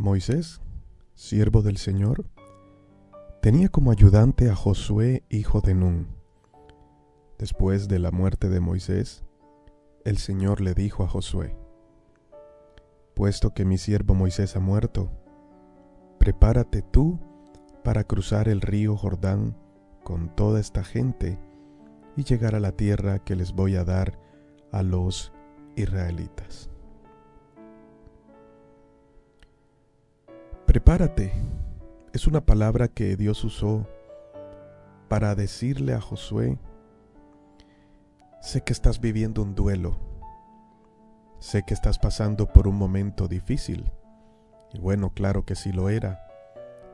Moisés, siervo del Señor, tenía como ayudante a Josué, hijo de Nun. Después de la muerte de Moisés, el Señor le dijo a Josué, Puesto que mi siervo Moisés ha muerto, prepárate tú para cruzar el río Jordán con toda esta gente y llegar a la tierra que les voy a dar a los israelitas. Prepárate es una palabra que Dios usó para decirle a Josué, sé que estás viviendo un duelo, sé que estás pasando por un momento difícil. Y bueno, claro que sí lo era.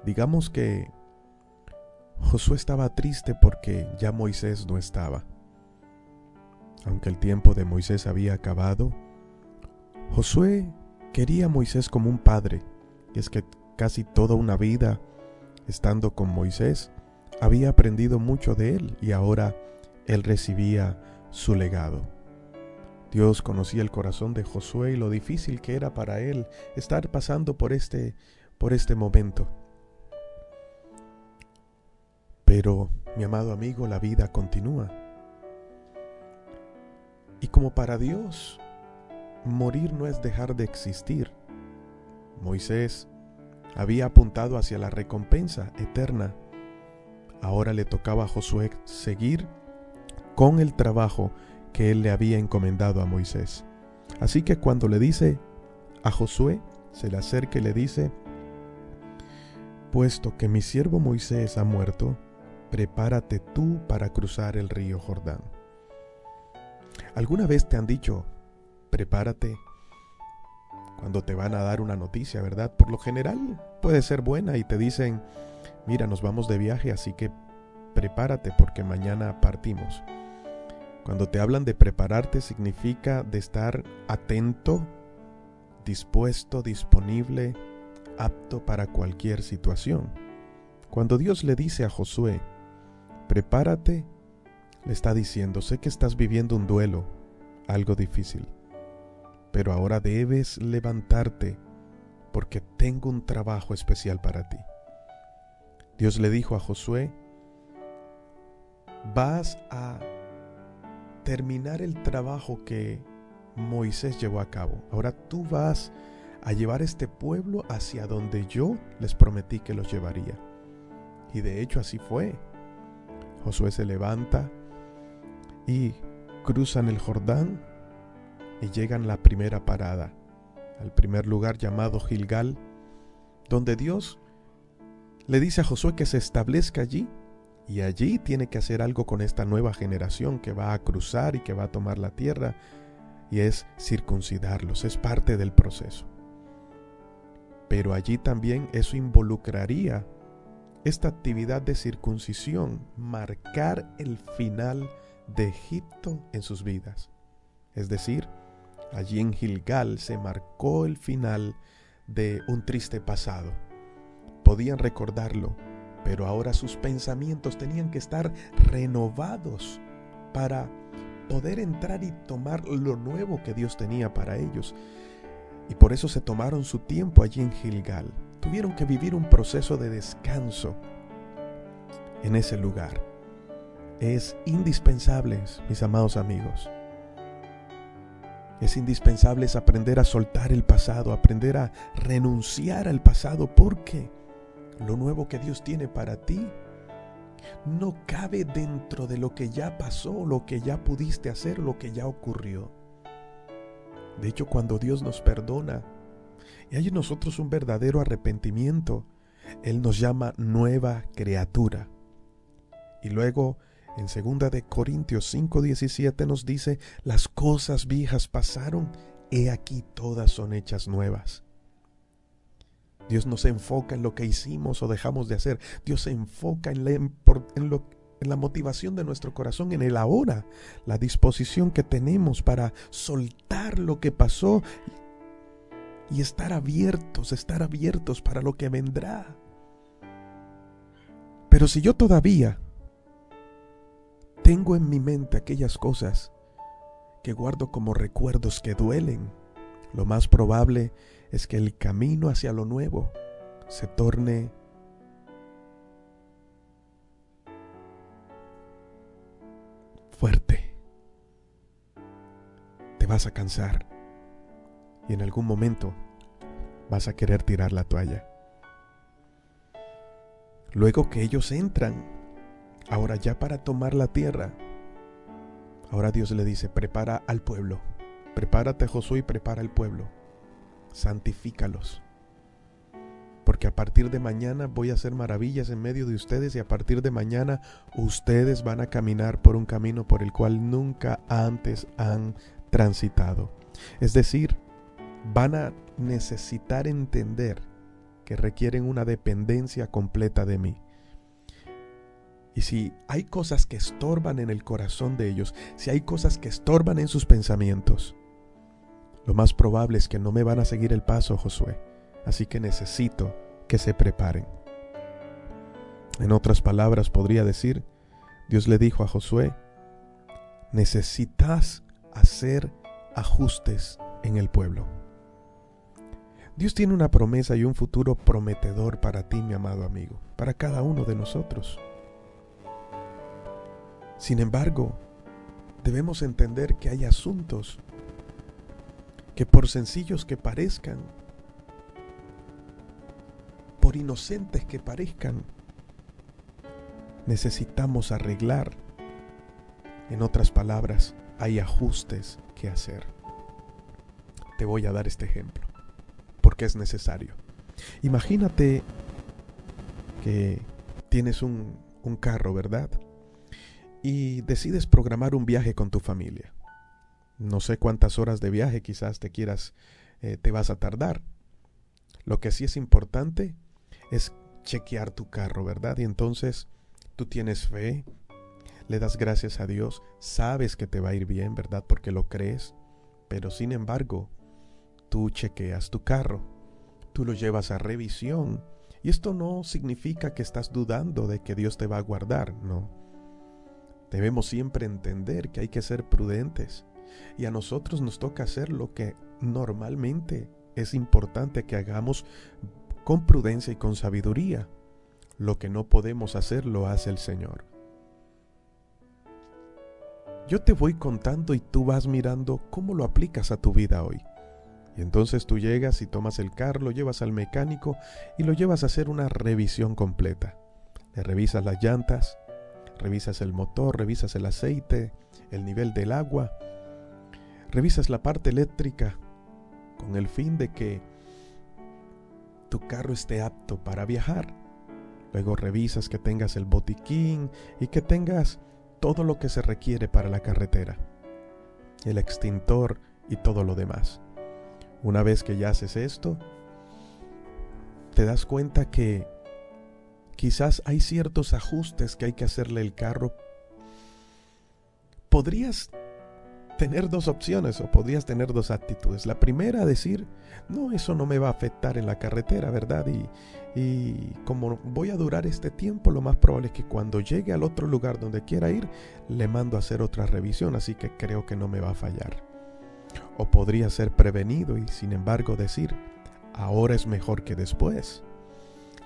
Digamos que Josué estaba triste porque ya Moisés no estaba. Aunque el tiempo de Moisés había acabado, Josué quería a Moisés como un padre, y es que casi toda una vida estando con Moisés, había aprendido mucho de él y ahora él recibía su legado. Dios conocía el corazón de Josué y lo difícil que era para él estar pasando por este por este momento. Pero, mi amado amigo, la vida continúa. Y como para Dios, morir no es dejar de existir. Moisés había apuntado hacia la recompensa eterna. Ahora le tocaba a Josué seguir con el trabajo que él le había encomendado a Moisés. Así que cuando le dice a Josué, se le acerca y le dice, puesto que mi siervo Moisés ha muerto, prepárate tú para cruzar el río Jordán. ¿Alguna vez te han dicho, prepárate cuando te van a dar una noticia, ¿verdad? Por lo general puede ser buena y te dicen, mira, nos vamos de viaje, así que prepárate porque mañana partimos. Cuando te hablan de prepararte significa de estar atento, dispuesto, disponible, apto para cualquier situación. Cuando Dios le dice a Josué, prepárate, le está diciendo, sé que estás viviendo un duelo, algo difícil pero ahora debes levantarte porque tengo un trabajo especial para ti. Dios le dijo a Josué, vas a terminar el trabajo que Moisés llevó a cabo. Ahora tú vas a llevar este pueblo hacia donde yo les prometí que los llevaría. Y de hecho así fue. Josué se levanta y cruzan el Jordán y llegan a la primera parada, al primer lugar llamado Gilgal, donde Dios le dice a Josué que se establezca allí y allí tiene que hacer algo con esta nueva generación que va a cruzar y que va a tomar la tierra y es circuncidarlos, es parte del proceso. Pero allí también eso involucraría esta actividad de circuncisión, marcar el final de Egipto en sus vidas. Es decir, Allí en Gilgal se marcó el final de un triste pasado. Podían recordarlo, pero ahora sus pensamientos tenían que estar renovados para poder entrar y tomar lo nuevo que Dios tenía para ellos. Y por eso se tomaron su tiempo allí en Gilgal. Tuvieron que vivir un proceso de descanso en ese lugar. Es indispensable, mis amados amigos, es indispensable aprender a soltar el pasado, aprender a renunciar al pasado, porque lo nuevo que Dios tiene para ti no cabe dentro de lo que ya pasó, lo que ya pudiste hacer, lo que ya ocurrió. De hecho, cuando Dios nos perdona y hay en nosotros un verdadero arrepentimiento, Él nos llama nueva criatura. Y luego en 2 de Corintios 5:17 nos dice, las cosas viejas pasaron, he aquí todas son hechas nuevas. Dios no se enfoca en lo que hicimos o dejamos de hacer. Dios se enfoca en lo, en la motivación de nuestro corazón, en el ahora, la disposición que tenemos para soltar lo que pasó y estar abiertos, estar abiertos para lo que vendrá. Pero si yo todavía tengo en mi mente aquellas cosas que guardo como recuerdos que duelen, lo más probable es que el camino hacia lo nuevo se torne fuerte. Te vas a cansar y en algún momento vas a querer tirar la toalla. Luego que ellos entran, ahora ya para tomar la tierra, ahora Dios le dice, prepara al pueblo, prepárate Josué y prepara al pueblo, santifícalos porque a partir de mañana voy a hacer maravillas en medio de ustedes y a partir de mañana ustedes van a caminar por un camino por el cual nunca antes han transitado. Es decir, van a necesitar entender que requieren una dependencia completa de mí. Y si hay cosas que estorban en el corazón de ellos, si hay cosas que estorban en sus pensamientos, lo más probable es que no me van a seguir el paso, Josué así que necesito que se preparen. En otras palabras, podría decir, Dios le dijo a Josué, necesitas hacer ajustes en el pueblo. Dios tiene una promesa y un futuro prometedor para ti, mi amado amigo, para cada uno de nosotros. Sin embargo, debemos entender que hay asuntos que por sencillos que parezcan, por inocentes que parezcan, necesitamos arreglar. En otras palabras, hay ajustes que hacer. Te voy a dar este ejemplo, porque es necesario. Imagínate que tienes un, carro, ¿verdad? Y decides programar un viaje con tu familia. No sé cuántas horas de viaje quizás te quieras, eh, te vas a tardar. Lo que sí es importante es chequear tu carro, ¿verdad? Y entonces tú tienes fe, le das gracias a Dios, sabes que te va a ir bien, ¿verdad? Porque lo crees, pero sin embargo, tú chequeas tu carro, tú lo llevas a revisión. Y esto no significa que estás dudando de que Dios te va a guardar, no. Debemos siempre entender que hay que ser prudentes y a nosotros nos toca hacer lo que normalmente es importante que hagamos con prudencia y con sabiduría. Lo que no podemos hacer lo hace el Señor. Yo te voy contando y tú vas mirando cómo lo aplicas a tu vida hoy. Y entonces tú llegas y tomas el carro, lo llevas al mecánico y lo llevas a hacer una revisión completa. Le revisas las llantas, revisas el motor, revisas el aceite, el nivel del agua, revisas la parte eléctrica con el fin de que tu carro esté apto para viajar. Luego revisas que tengas el botiquín y que tengas todo lo que se requiere para la carretera, el extintor y todo lo demás. Una vez que ya haces esto, te das cuenta que quizás hay ciertos ajustes que hay que hacerle al carro. Podrías tener dos opciones o podrías tener dos actitudes. La primera, decir, no, eso no me va a afectar en la carretera, ¿verdad? Y, y como voy a durar este tiempo, lo más probable es que cuando llegue al otro lugar donde quiera ir, le mando a hacer otra revisión, así que creo que no me va a fallar. O podría ser prevenido y sin embargo decir, ahora es mejor que después.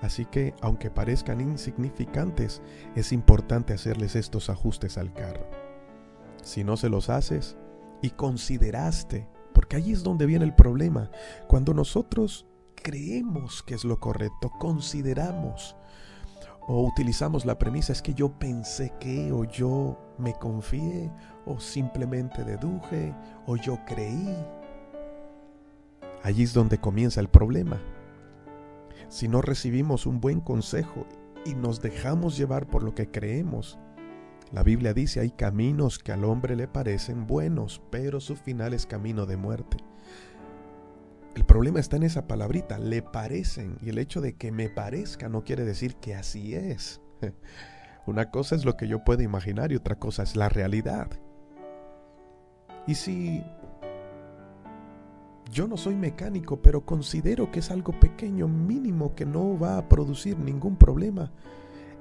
Así que, aunque parezcan insignificantes, es importante hacerles estos ajustes al carro. Si no se los haces, y consideraste, porque ahí es donde viene el problema, cuando nosotros creemos que es lo correcto, consideramos o utilizamos la premisa es que yo pensé que o yo me confié o simplemente deduje o yo creí. Allí es donde comienza el problema. Si no recibimos un buen consejo y nos dejamos llevar por lo que creemos, la Biblia dice, hay caminos que al hombre le parecen buenos, pero su final es camino de muerte. El problema está en esa palabrita, le parecen, y el hecho de que me parezca no quiere decir que así es. Una cosa es lo que yo puedo imaginar y otra cosa es la realidad. Y si yo no soy mecánico, pero considero que es algo pequeño, mínimo, que no va a producir ningún problema,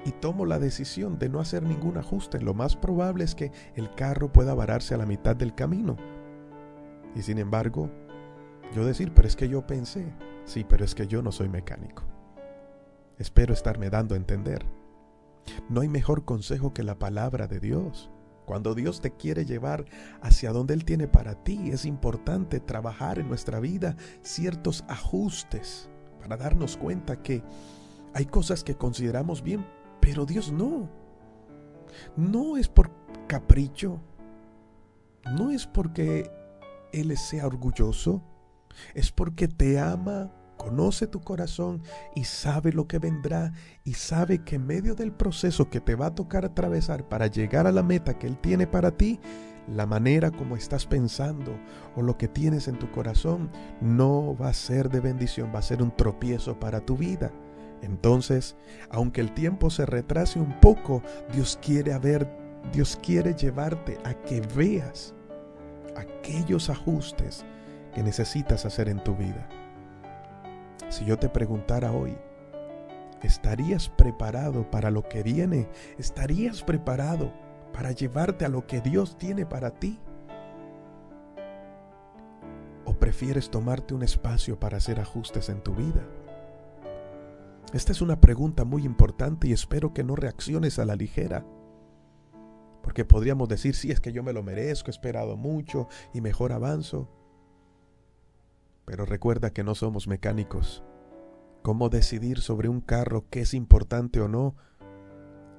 y tomo la decisión de no hacer ningún ajuste, lo más probable es que el carro pueda vararse a la mitad del camino. Y sin embargo, Yo decir, pero es que yo pensé, sí, pero es que yo no soy mecánico. Espero estarme dando a entender. No hay mejor consejo que la palabra de Dios. Cuando Dios te quiere llevar hacia donde Él tiene para ti, es importante trabajar en nuestra vida ciertos ajustes para darnos cuenta que hay cosas que consideramos bien, pero Dios no. No es por capricho, no es porque Él sea orgulloso, es porque te ama conoce tu corazón y sabe lo que vendrá y sabe que en medio del proceso que te va a tocar atravesar para llegar a la meta que Él tiene para ti, la manera como estás pensando o lo que tienes en tu corazón no va a ser de bendición, va a ser un tropiezo para tu vida. Entonces, aunque el tiempo se retrase un poco, Dios quiere haber, Dios quiere llevarte a que veas aquellos ajustes que necesitas hacer en tu vida. Si yo te preguntara hoy, ¿estarías preparado para lo que viene? ¿Estarías preparado para llevarte a lo que Dios tiene para ti? ¿O prefieres tomarte un espacio para hacer ajustes en tu vida? Esta es una pregunta muy importante y espero que no reacciones a la ligera. Porque podríamos decir, sí, es que yo me lo merezco, he esperado mucho y mejor avanzo. Pero recuerda que no somos mecánicos. ¿Cómo decidir sobre un carro qué es importante o no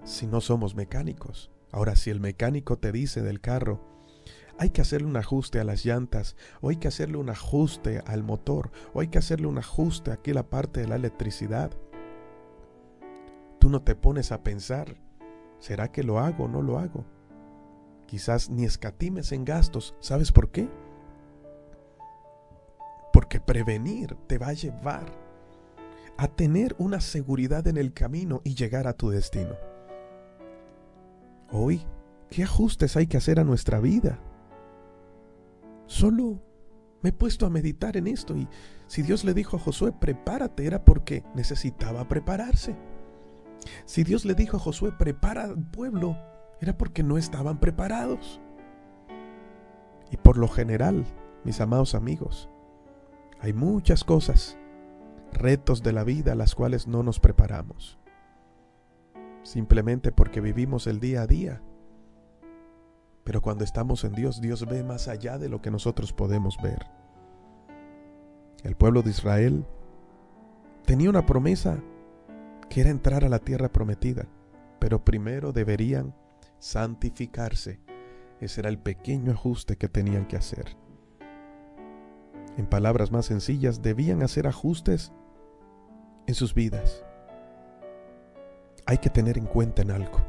si no somos mecánicos? Ahora, si el mecánico te dice del carro, hay que hacerle un ajuste a las llantas, o hay que hacerle un ajuste al motor, o hay que hacerle un ajuste aquí a la parte de la electricidad, tú no te pones a pensar, ¿será que lo hago o no lo hago? Quizás ni escatimes en gastos, ¿sabes por qué? Porque prevenir te va a llevar a tener una seguridad en el camino y llegar a tu destino. Hoy, ¿qué ajustes hay que hacer a nuestra vida? Solo me he puesto a meditar en esto y si Dios le dijo a Josué, prepárate, era porque necesitaba prepararse. Si Dios le dijo a Josué, prepara al pueblo, era porque no estaban preparados. Y por lo general, mis amados amigos, hay muchas cosas, retos de la vida a las cuales no nos preparamos. Simplemente porque vivimos el día a día. Pero cuando estamos en Dios, Dios ve más allá de lo que nosotros podemos ver. El pueblo de Israel tenía una promesa que era entrar a la tierra prometida, pero primero deberían santificarse. Ese era el pequeño ajuste que tenían que hacer. En palabras más sencillas, debían hacer ajustes en sus vidas. Hay que tener en cuenta en algo.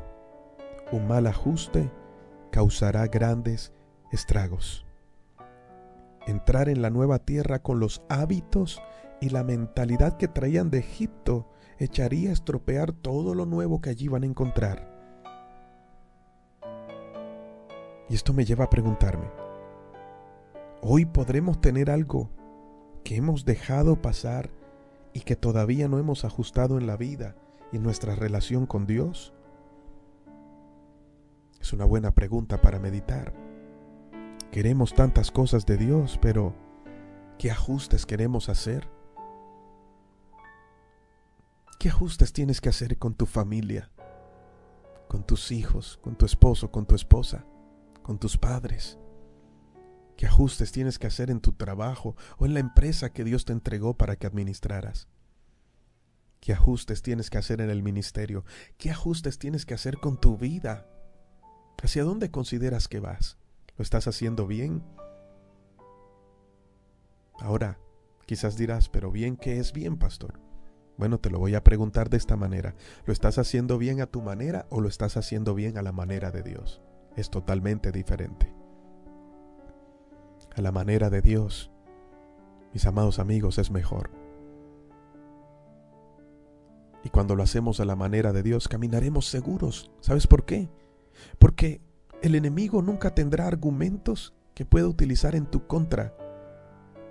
Un mal ajuste causará grandes estragos. Entrar en la nueva tierra con los hábitos y la mentalidad que traían de Egipto echaría a estropear todo lo nuevo que allí van a encontrar. Y esto me lleva a preguntarme, Hoy podremos tener algo que hemos dejado pasar y que todavía no hemos ajustado en la vida y en nuestra relación con Dios. Es una buena pregunta para meditar. Queremos tantas cosas de Dios, pero ¿qué ajustes queremos hacer? ¿Qué ajustes tienes que hacer con tu familia, con tus hijos, con tu esposo, con tu esposa, con tus padres? ¿Qué ajustes tienes que hacer en tu trabajo o en la empresa que Dios te entregó para que administraras? ¿Qué ajustes tienes que hacer en el ministerio? ¿Qué ajustes tienes que hacer con tu vida? ¿Hacia dónde consideras que vas? ¿Lo estás haciendo bien? Ahora, quizás dirás, pero bien, ¿qué es bien, pastor? Bueno, te lo voy a preguntar de esta manera. ¿Lo estás haciendo bien a tu manera o lo estás haciendo bien a la manera de Dios? Es totalmente diferente a la manera de Dios, mis amados amigos, es mejor. Y cuando lo hacemos a la manera de Dios, caminaremos seguros. ¿Sabes por qué? Porque el enemigo nunca tendrá argumentos que pueda utilizar en tu contra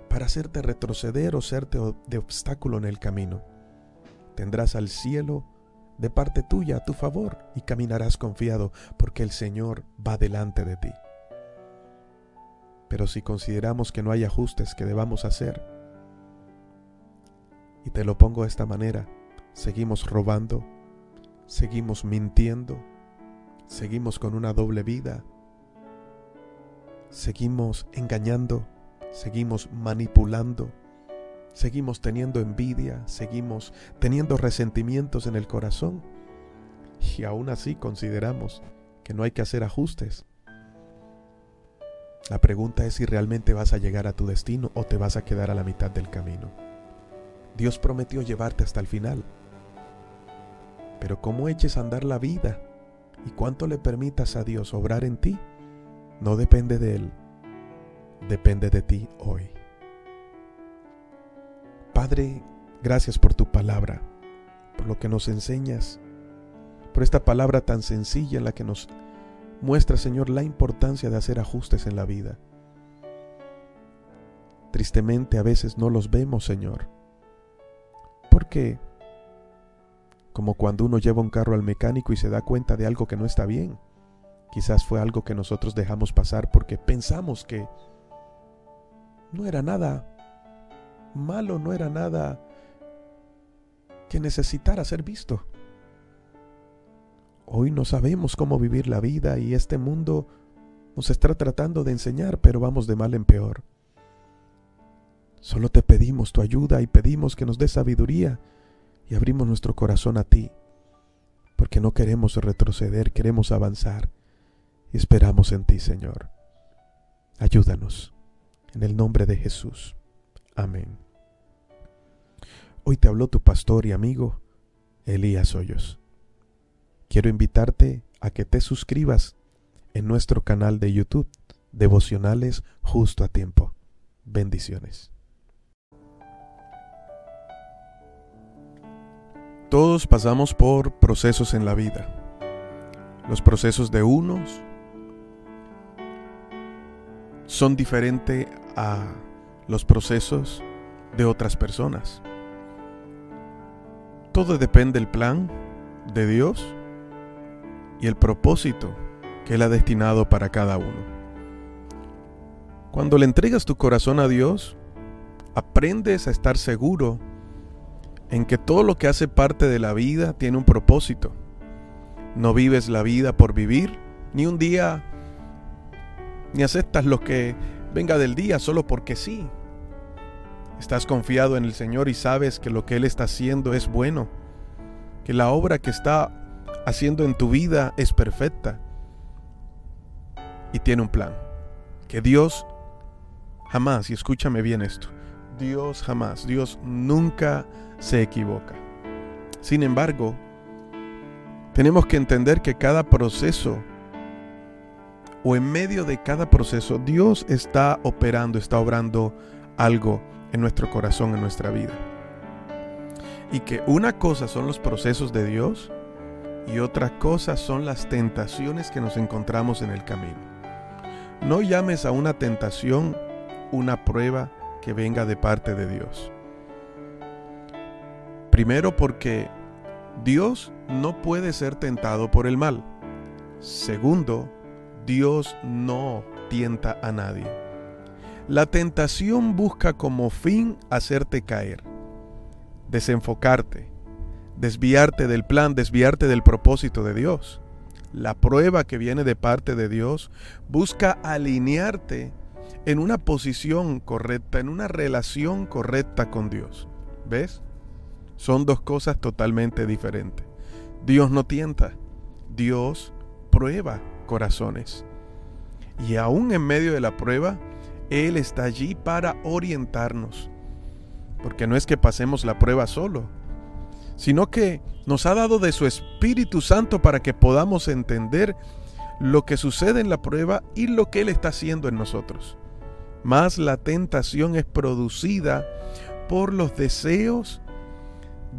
para hacerte retroceder o serte de obstáculo en el camino. Tendrás al cielo de parte tuya a tu favor y caminarás confiado porque el Señor va delante de ti. Pero si consideramos que no hay ajustes que debamos hacer, y te lo pongo de esta manera, seguimos robando, seguimos mintiendo, seguimos con una doble vida, seguimos engañando, seguimos manipulando, seguimos teniendo envidia, seguimos teniendo resentimientos en el corazón y aún así consideramos que no hay que hacer ajustes. La pregunta es si realmente vas a llegar a tu destino o te vas a quedar a la mitad del camino. Dios prometió llevarte hasta el final. Pero cómo eches a andar la vida y cuánto le permitas a Dios obrar en ti, no depende de Él, depende de ti hoy. Padre, gracias por tu palabra, por lo que nos enseñas, por esta palabra tan sencilla en la que nos muestra, Señor, la importancia de hacer ajustes en la vida. Tristemente a veces no los vemos, Señor. Porque, como cuando uno lleva un carro al mecánico y se da cuenta de algo que no está bien, quizás fue algo que nosotros dejamos pasar porque pensamos que no era nada malo, no era nada que necesitara ser visto. Hoy no sabemos cómo vivir la vida y este mundo nos está tratando de enseñar, pero vamos de mal en peor. Solo te pedimos tu ayuda y pedimos que nos des sabiduría y abrimos nuestro corazón a ti, porque no queremos retroceder, queremos avanzar y esperamos en ti, Señor. Ayúdanos. En el nombre de Jesús. Amén. Hoy te habló tu pastor y amigo, Elías Hoyos. Quiero invitarte a que te suscribas en nuestro canal de YouTube, Devocionales Justo a Tiempo. Bendiciones. Todos pasamos por procesos en la vida. Los procesos de unos son diferentes a los procesos de otras personas. Todo depende del plan de Dios y el propósito que Él ha destinado para cada uno. Cuando le entregas tu corazón a Dios, aprendes a estar seguro en que todo lo que hace parte de la vida tiene un propósito. No vives la vida por vivir, ni un día, ni aceptas lo que venga del día solo porque sí. Estás confiado en el Señor y sabes que lo que Él está haciendo es bueno, que la obra que está haciendo en tu vida es perfecta y tiene un plan. Que Dios jamás, y escúchame bien esto, Dios jamás, Dios nunca se equivoca. Sin embargo, tenemos que entender que cada proceso o en medio de cada proceso Dios está operando, está obrando algo en nuestro corazón, en nuestra vida. Y que una cosa son los procesos de Dios y otra cosa son las tentaciones que nos encontramos en el camino. No llames a una tentación una prueba que venga de parte de Dios. Primero porque Dios no puede ser tentado por el mal. Segundo, Dios no tienta a nadie. La tentación busca como fin hacerte caer, desenfocarte, desviarte del plan, desviarte del propósito de Dios. La prueba que viene de parte de Dios busca alinearte en una posición correcta, en una relación correcta con Dios. ¿Ves? Son dos cosas totalmente diferentes. Dios no tienta, Dios prueba corazones. Y aún en medio de la prueba, Él está allí para orientarnos. Porque no es que pasemos la prueba solo, sino que nos ha dado de su Espíritu Santo para que podamos entender lo que sucede en la prueba y lo que Él está haciendo en nosotros. Más la tentación es producida por los deseos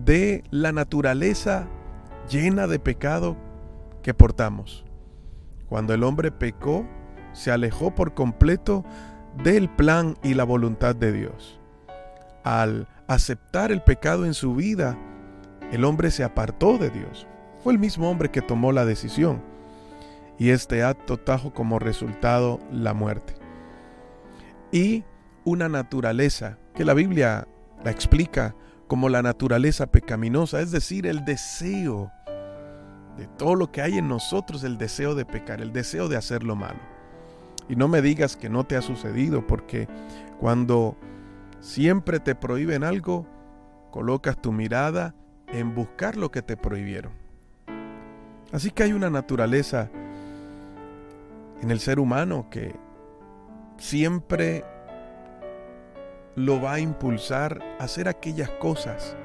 de la naturaleza llena de pecado que portamos. Cuando el hombre pecó, se alejó por completo del plan y la voluntad de Dios. Al aceptar el pecado en su vida, el hombre se apartó de Dios. Fue el mismo hombre que tomó la decisión. Y este acto trajo como resultado la muerte. y una naturaleza que la Biblia la explica como la naturaleza pecaminosa, es decir, el deseo de todo lo que hay en nosotros, el deseo de pecar, el deseo de hacer lo malo. Y no me digas que no te ha sucedido, porque cuando siempre te prohíben algo, colocas tu mirada en buscar lo que te prohibieron. Así que hay una naturaleza en el ser humano que siempre lo va a impulsar a hacer aquellas cosas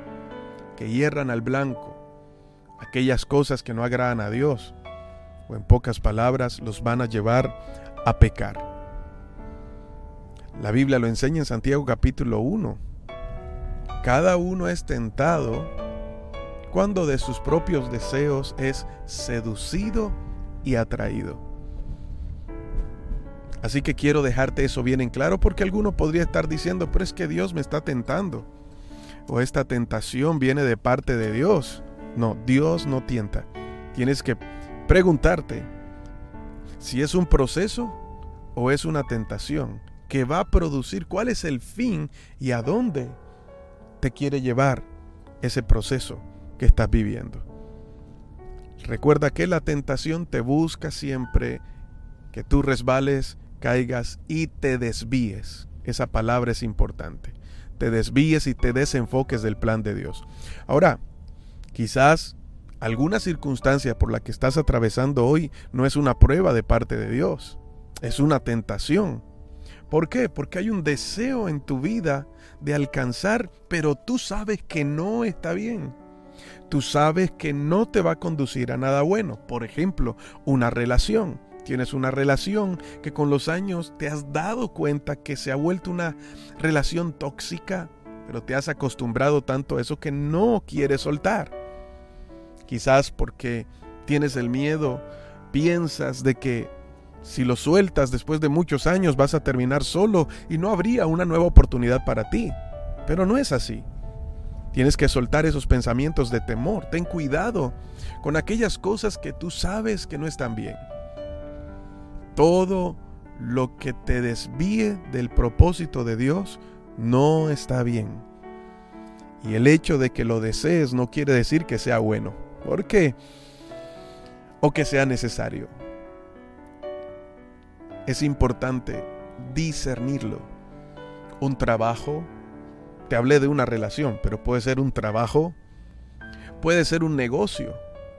que hierran al blanco, aquellas cosas que no agradan a Dios, o en pocas palabras los van a llevar a pecar. La Biblia lo enseña en Santiago capítulo 1. Cada uno es tentado cuando de sus propios deseos es seducido y atraído. Así que quiero dejarte eso bien en claro porque alguno podría estar diciendo, pero es que Dios me está tentando. O esta tentación viene de parte de Dios. No, Dios no tienta. Tienes que preguntarte si es un proceso o es una tentación que va a producir cuál es el fin y a dónde te quiere llevar ese proceso que estás viviendo. Recuerda que la tentación te busca siempre que tú resbales caigas y te desvíes. Esa palabra es importante. Te desvíes y te desenfoques del plan de Dios. Ahora, quizás alguna circunstancia por la que estás atravesando hoy no es una prueba de parte de Dios, es una tentación. ¿Por qué? Porque hay un deseo en tu vida de alcanzar, pero tú sabes que no está bien. Tú sabes que no te va a conducir a nada bueno. Por ejemplo, una relación tienes una relación que con los años te has dado cuenta que se ha vuelto una relación tóxica, pero te has acostumbrado tanto a eso que no quieres soltar. Quizás porque tienes el miedo, piensas de que si lo sueltas después de muchos años vas a terminar solo y no habría una nueva oportunidad para ti. Pero no es así. Tienes que soltar esos pensamientos de temor. Ten cuidado con aquellas cosas que tú sabes que no están bien todo lo que te desvíe del propósito de Dios no está bien. Y el hecho de que lo desees no quiere decir que sea bueno. ¿Por qué? O que sea necesario. Es importante discernirlo. Un trabajo, te hablé de una relación, pero puede ser un trabajo, puede ser un negocio,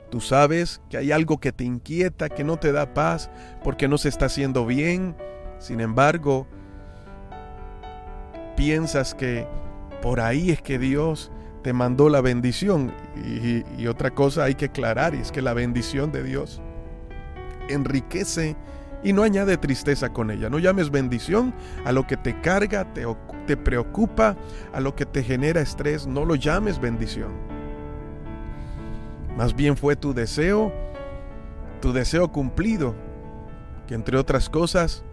Tú sabes que hay algo que te inquieta, que no te da paz, porque no se está haciendo bien. Sin embargo, piensas que por ahí es que Dios te mandó la bendición. Y, otra cosa hay que aclarar, y es que la bendición de Dios enriquece y no añade tristeza con ella. No llames bendición a lo que te carga, te, te preocupa, a lo que te genera estrés. No lo llames bendición. Más bien fue tu deseo, tu deseo cumplido, que entre otras cosas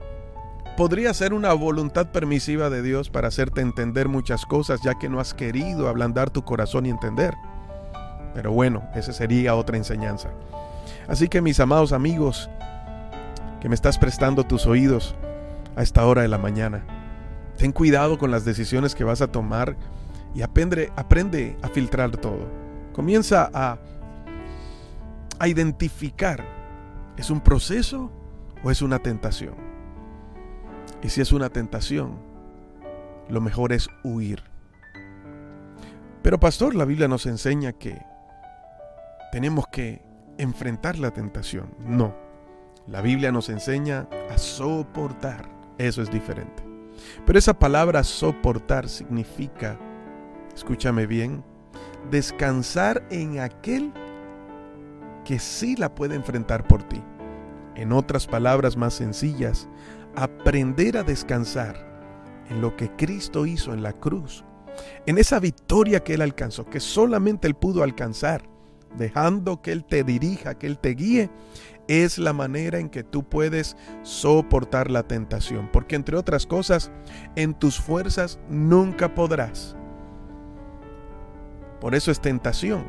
podría ser una voluntad permisiva de Dios para hacerte entender muchas cosas, ya que no has querido ablandar tu corazón y entender. Pero bueno, esa sería otra enseñanza. Así que mis amados amigos, que me estás prestando tus oídos a esta hora de la mañana, ten cuidado con las decisiones que vas a tomar y aprende, aprende a filtrar todo. Comienza a a identificar, ¿es un proceso o es una tentación? Y si es una tentación, lo mejor es huir. Pero pastor, la Biblia nos enseña que tenemos que enfrentar la tentación. No, la Biblia nos enseña a soportar. Eso es diferente. Pero esa palabra soportar significa, escúchame bien, descansar en aquel que sí la puede enfrentar por ti. En otras palabras más sencillas, aprender a descansar en lo que Cristo hizo en la cruz, en esa victoria que Él alcanzó, que solamente Él pudo alcanzar, dejando que Él te dirija, que Él te guíe, es la manera en que tú puedes soportar la tentación. Porque entre otras cosas, en tus fuerzas nunca podrás. Por eso es tentación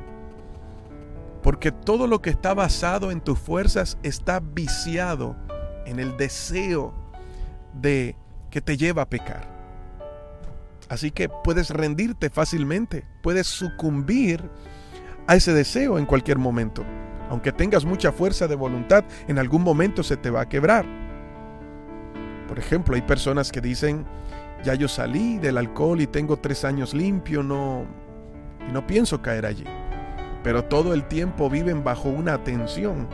porque todo lo que está basado en tus fuerzas está viciado en el deseo de que te lleva a pecar. Así que puedes rendirte fácilmente, puedes sucumbir a ese deseo en cualquier momento. Aunque tengas mucha fuerza de voluntad, en algún momento se te va a quebrar. Por ejemplo, hay personas que dicen, ya yo salí del alcohol y tengo tres años limpio, no, y no pienso caer allí. Pero todo el tiempo viven bajo una tensión.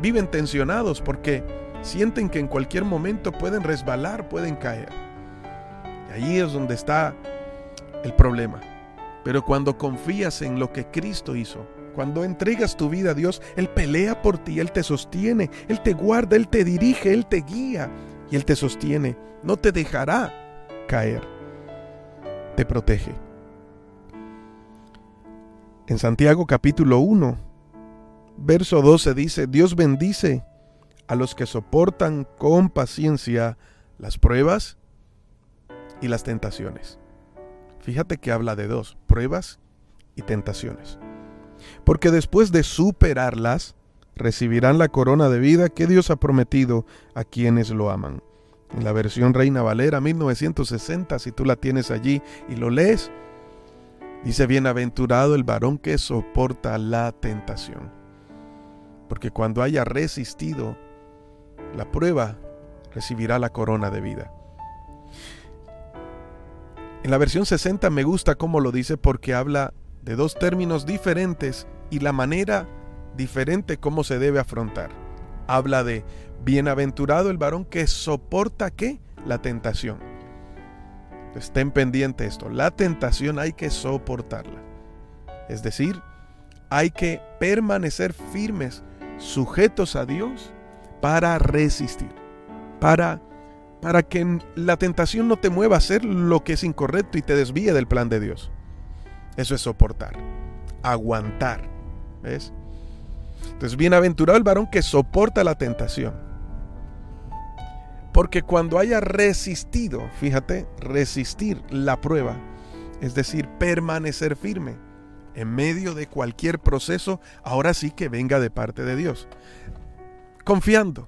Viven tensionados porque sienten que en cualquier momento pueden resbalar, pueden caer. Y ahí es donde está el problema. Pero cuando confías en lo que Cristo hizo, cuando entregas tu vida a Dios, Él pelea por ti, Él te sostiene, Él te guarda, Él te dirige, Él te guía y Él te sostiene. No te dejará caer. Te protege. En Santiago capítulo 1, verso 12 dice, Dios bendice a los que soportan con paciencia las pruebas y las tentaciones. Fíjate que habla de dos, pruebas y tentaciones. Porque después de superarlas, recibirán la corona de vida que Dios ha prometido a quienes lo aman. En la versión Reina Valera 1960, si tú la tienes allí y lo lees, dice, bienaventurado el varón que soporta la tentación. Porque cuando haya resistido la prueba, recibirá la corona de vida. En la versión 60 me gusta cómo lo dice porque habla de dos términos diferentes y la manera diferente cómo se debe afrontar. Habla de bienaventurado el varón que soporta qué? La tentación. Estén pendientes esto. La tentación hay que soportarla. Es decir, hay que permanecer firmes, sujetos a Dios para resistir, para para que la tentación no te mueva a hacer lo que es incorrecto y te desvíe del plan de Dios. Eso es soportar, aguantar. ¿Ves? Entonces, bienaventurado el varón que soporta la tentación. Porque cuando haya resistido, fíjate, resistir la prueba, es decir, permanecer firme en medio de cualquier proceso, ahora sí que venga de parte de Dios. Confiando,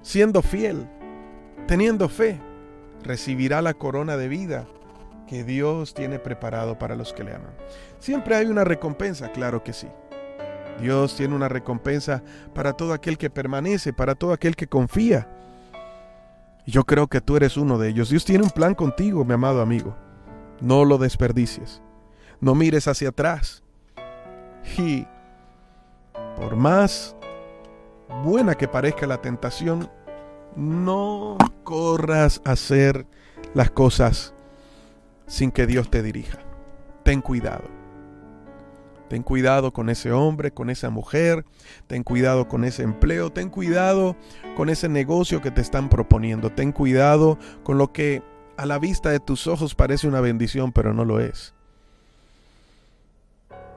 siendo fiel, teniendo fe, recibirá la corona de vida que Dios tiene preparado para los que le aman. Siempre hay una recompensa, claro que sí. Dios tiene una recompensa para todo aquel que permanece, para todo aquel que confía. Yo creo que tú eres uno de ellos. Dios tiene un plan contigo, mi amado amigo. No lo desperdicies. No mires hacia atrás. Y por más buena que parezca la tentación, no corras a hacer las cosas sin que Dios te dirija. Ten cuidado. Ten cuidado con ese hombre, con esa mujer, ten cuidado con ese empleo, ten cuidado con ese negocio que te están proponiendo, ten cuidado con lo que a la vista de tus ojos parece una bendición, pero no lo es.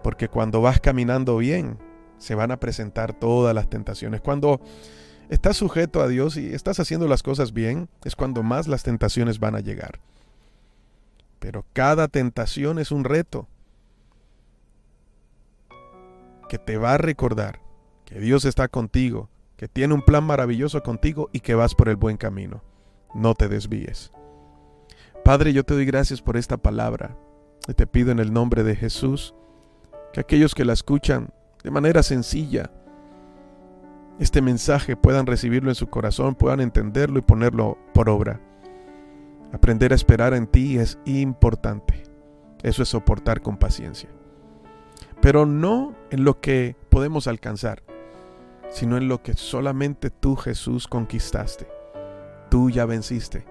Porque cuando vas caminando bien, se van a presentar todas las tentaciones. Cuando estás sujeto a Dios y estás haciendo las cosas bien, es cuando más las tentaciones van a llegar. Pero cada tentación es un reto que te va a recordar que Dios está contigo, que tiene un plan maravilloso contigo y que vas por el buen camino. No te desvíes. Padre, yo te doy gracias por esta palabra y te pido en el nombre de Jesús que aquellos que la escuchan de manera sencilla, este mensaje puedan recibirlo en su corazón, puedan entenderlo y ponerlo por obra. Aprender a esperar en ti es importante. Eso es soportar con paciencia. Pero no en lo que podemos alcanzar, sino en lo que solamente tú Jesús conquistaste. Tú ya venciste.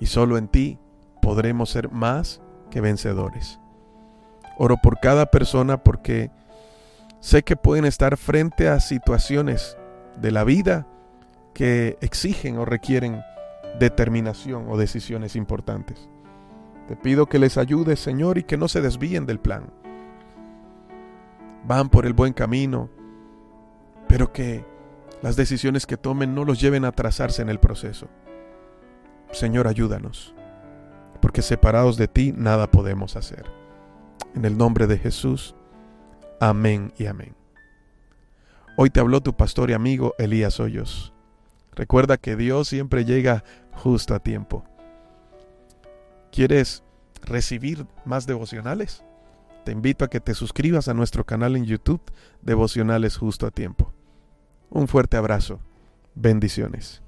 Y solo en ti podremos ser más que vencedores. Oro por cada persona porque Sé que pueden estar frente a situaciones de la vida que exigen o requieren determinación o decisiones importantes. Te pido que les ayudes, Señor, y que no se desvíen del plan. Van por el buen camino, pero que las decisiones que tomen no los lleven a atrasarse en el proceso. Señor, ayúdanos, porque separados de ti nada podemos hacer. En el nombre de Jesús. Amén y amén. Hoy te habló tu pastor y amigo Elías Hoyos. Recuerda que Dios siempre llega justo a tiempo. ¿Quieres recibir más devocionales? Te invito a que te suscribas a nuestro canal en YouTube, Devocionales Justo a Tiempo. Un fuerte abrazo. Bendiciones.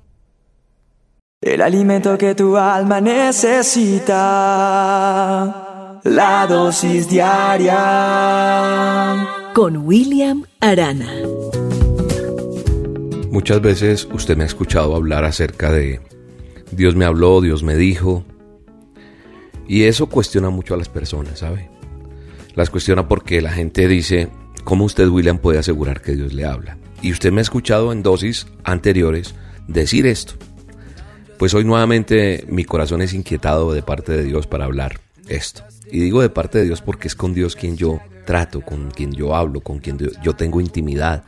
El alimento que tu alma necesita. La dosis diaria. Con William Arana. Muchas veces usted me ha escuchado hablar acerca de Dios me habló, Dios me dijo. Y eso cuestiona mucho a las personas, ¿sabe? Las cuestiona porque la gente dice, ¿cómo usted, William, puede asegurar que Dios le habla? Y usted me ha escuchado en dosis anteriores decir esto. Pues hoy nuevamente mi corazón es inquietado de parte de Dios para hablar esto. Y digo de parte de Dios porque es con Dios quien yo trato, con quien yo hablo, con quien yo tengo intimidad,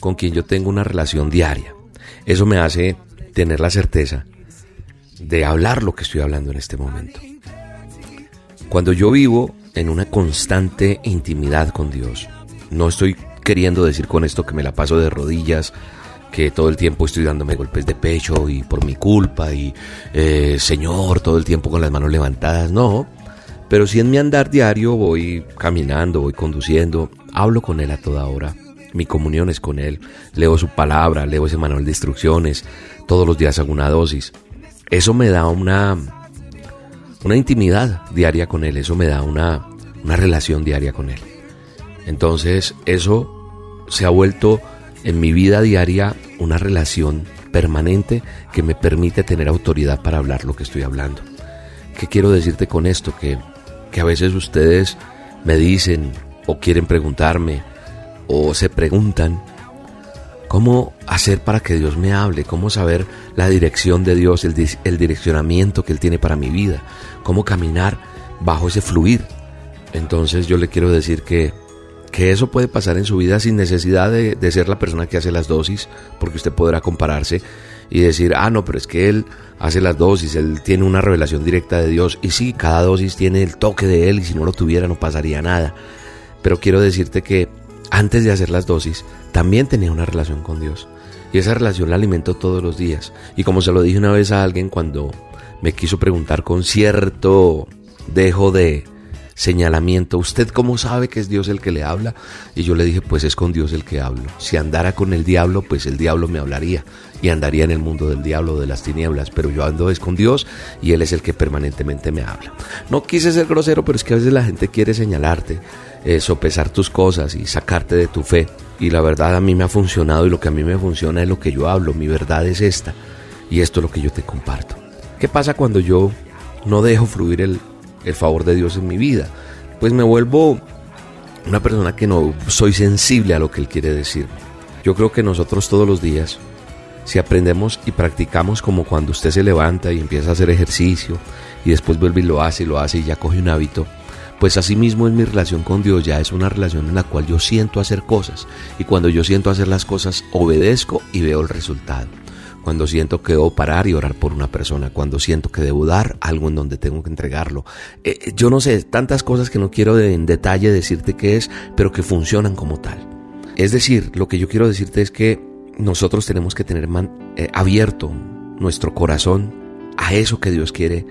con quien yo tengo una relación diaria. Eso me hace tener la certeza de hablar lo que estoy hablando en este momento. Cuando yo vivo en una constante intimidad con Dios, no estoy queriendo decir con esto que me la paso de rodillas, que todo el tiempo estoy dándome golpes de pecho y por mi culpa y eh, Señor todo el tiempo con las manos levantadas, no. Pero si en mi andar diario voy caminando, voy conduciendo, hablo con Él a toda hora. Mi comunión es con Él. Leo su palabra, leo ese manual de instrucciones. Todos los días hago una dosis. Eso me da una, una intimidad diaria con Él. Eso me da una, una relación diaria con Él. Entonces eso se ha vuelto en mi vida diaria una relación permanente que me permite tener autoridad para hablar lo que estoy hablando. ¿Qué quiero decirte con esto? Que que a veces ustedes me dicen o quieren preguntarme o se preguntan cómo hacer para que Dios me hable, cómo saber la dirección de Dios, el, direccionamiento que Él tiene para mi vida, cómo caminar bajo ese fluir. Entonces yo le quiero decir que, que eso puede pasar en su vida sin necesidad de, de ser la persona que hace las dosis, porque usted podrá compararse y decir, ah, no, pero es que él hace las dosis, él tiene una revelación directa de Dios. Y sí, cada dosis tiene el toque de él y si no lo tuviera no pasaría nada. Pero quiero decirte que antes de hacer las dosis, también tenía una relación con Dios. Y esa relación la alimento todos los días. Y como se lo dije una vez a alguien cuando me quiso preguntar con cierto dejo de, señalamiento. ¿Usted cómo sabe que es Dios el que le habla? Y yo le dije, pues es con Dios el que hablo. Si andara con el diablo, pues el diablo me hablaría y andaría en el mundo del diablo, de las tinieblas. Pero yo ando es con Dios y Él es el que permanentemente me habla. No quise ser grosero, pero es que a veces la gente quiere señalarte, eh, sopesar tus cosas y sacarte de tu fe. Y la verdad a mí me ha funcionado y lo que a mí me funciona es lo que yo hablo. Mi verdad es esta y esto es lo que yo te comparto. ¿Qué pasa cuando yo no dejo fluir el, el favor de Dios en mi vida. Pues me vuelvo una persona que no soy sensible a lo que Él quiere decir. Yo creo que nosotros todos los días, si aprendemos y practicamos como cuando usted se levanta y empieza a hacer ejercicio y después vuelve y lo hace y lo hace y ya coge un hábito, pues así mismo es mi relación con Dios, ya es una relación en la cual yo siento hacer cosas y cuando yo siento hacer las cosas obedezco y veo el resultado cuando siento que debo parar y orar por una persona, cuando siento que debo dar algo en donde tengo que entregarlo. Eh, eh, yo no sé, tantas cosas que no quiero en detalle decirte qué es, pero que funcionan como tal. Es decir, lo que yo quiero decirte es que nosotros tenemos que tener eh, abierto nuestro corazón a eso que Dios quiere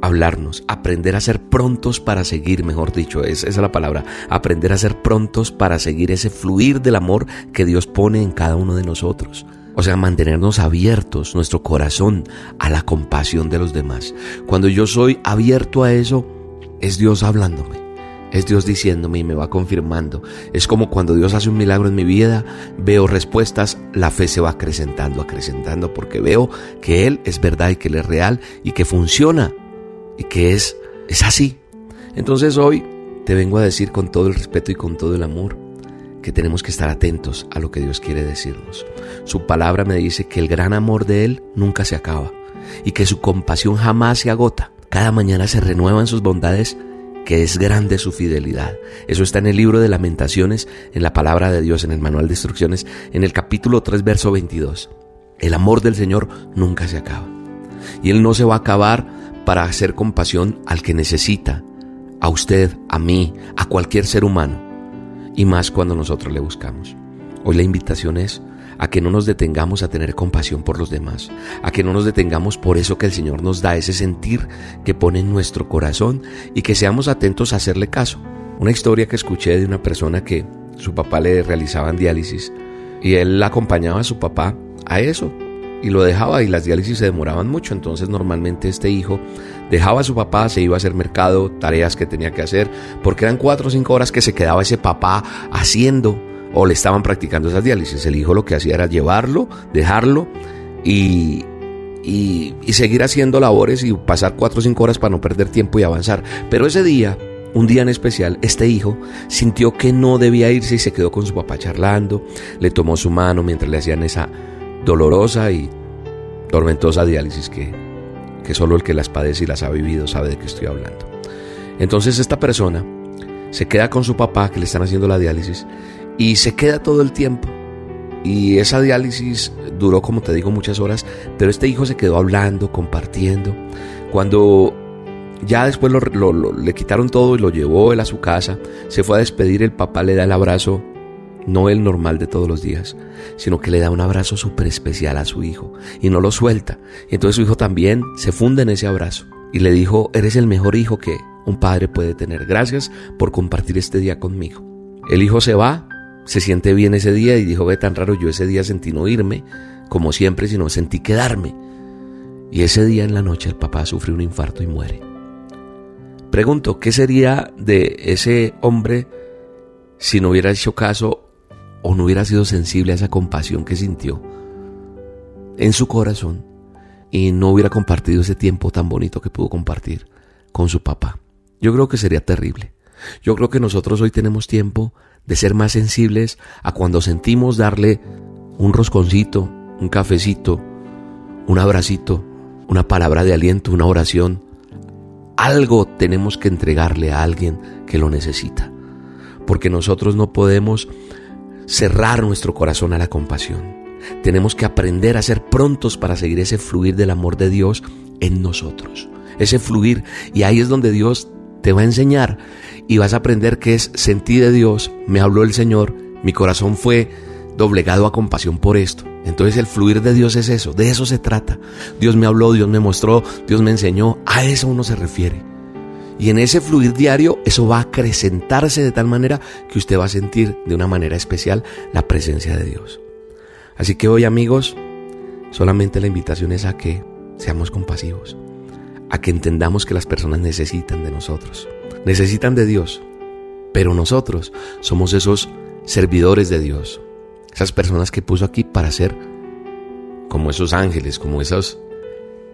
hablarnos, aprender a ser prontos para seguir, mejor dicho, esa es la palabra, aprender a ser prontos para seguir ese fluir del amor que Dios pone en cada uno de nosotros. O sea, mantenernos abiertos, nuestro corazón a la compasión de los demás. Cuando yo soy abierto a eso, es Dios hablándome. Es Dios diciéndome y me va confirmando. Es como cuando Dios hace un milagro en mi vida, veo respuestas, la fe se va acrecentando, acrecentando, porque veo que Él es verdad y que Él es real y que funciona y que es, es así. Entonces hoy te vengo a decir con todo el respeto y con todo el amor, que tenemos que estar atentos a lo que Dios quiere decirnos. Su palabra me dice que el gran amor de Él nunca se acaba y que su compasión jamás se agota. Cada mañana se renuevan sus bondades, que es grande su fidelidad. Eso está en el libro de lamentaciones, en la palabra de Dios, en el manual de instrucciones, en el capítulo 3, verso 22. El amor del Señor nunca se acaba. Y Él no se va a acabar para hacer compasión al que necesita, a usted, a mí, a cualquier ser humano y más cuando nosotros le buscamos. Hoy la invitación es a que no nos detengamos a tener compasión por los demás, a que no nos detengamos por eso que el Señor nos da, ese sentir que pone en nuestro corazón y que seamos atentos a hacerle caso. Una historia que escuché de una persona que su papá le realizaban diálisis y él acompañaba a su papá a eso y lo dejaba y las diálisis se demoraban mucho, entonces normalmente este hijo dejaba a su papá, se iba a hacer mercado, tareas que tenía que hacer, porque eran cuatro o cinco horas que se quedaba ese papá haciendo o le estaban practicando esas diálisis. El hijo lo que hacía era llevarlo, dejarlo y, y, seguir haciendo labores y pasar cuatro o cinco horas para no perder tiempo y avanzar. Pero ese día un día en especial, este hijo sintió que no debía irse y se quedó con su papá charlando, le tomó su mano mientras le hacían esa dolorosa y tormentosa diálisis que, que solo el que las padece y las ha vivido sabe de qué estoy hablando. Entonces esta persona se queda con su papá que le están haciendo la diálisis y se queda todo el tiempo. Y esa diálisis duró, como te digo, muchas horas, pero este hijo se quedó hablando, compartiendo. Cuando ya después le quitaron todo y lo llevó él a su casa. Se fue a despedir, el papá le da el abrazo, no el normal de todos los días, sino que le da un abrazo súper especial a su hijo y no lo suelta. Y entonces su hijo también se funde en ese abrazo y le dijo, eres el mejor hijo que un padre puede tener. Gracias por compartir este día conmigo. El hijo se va, se siente bien ese día y dijo, ve tan raro, yo ese día sentí no irme, como siempre, sino sentí quedarme. Y ese día en la noche el papá sufre un infarto y muere. Pregunto, ¿qué sería de ese hombre si no hubiera hecho caso o no hubiera sido sensible a esa compasión que sintió en su corazón y no hubiera compartido ese tiempo tan bonito que pudo compartir con su papá? Yo creo que sería terrible. Yo creo que nosotros hoy tenemos tiempo de ser más sensibles a cuando sentimos darle un rosconcito, un cafecito, un abracito, una palabra de aliento, una oración, algo tenemos que entregarle a alguien que lo necesita. Porque nosotros no podemos cerrar nuestro corazón a la compasión. Tenemos que aprender a ser prontos para seguir ese fluir del amor de Dios en nosotros. Ese fluir. Y ahí es donde Dios te va a enseñar y vas a aprender que es sentir de Dios. Me habló el Señor. Mi corazón fue doblegado a compasión por esto. Entonces el fluir de Dios es eso, de eso se trata. Dios me habló, Dios me mostró, Dios me enseñó, a eso uno se refiere. Y en ese fluir diario, eso va a acrecentarse de tal manera que usted va a sentir de una manera especial la presencia de Dios. Así que hoy amigos, solamente la invitación es a que seamos compasivos, a que entendamos que las personas necesitan de nosotros, necesitan de Dios, pero nosotros somos esos servidores de Dios, esas personas que puso aquí para ser como esos ángeles, como esas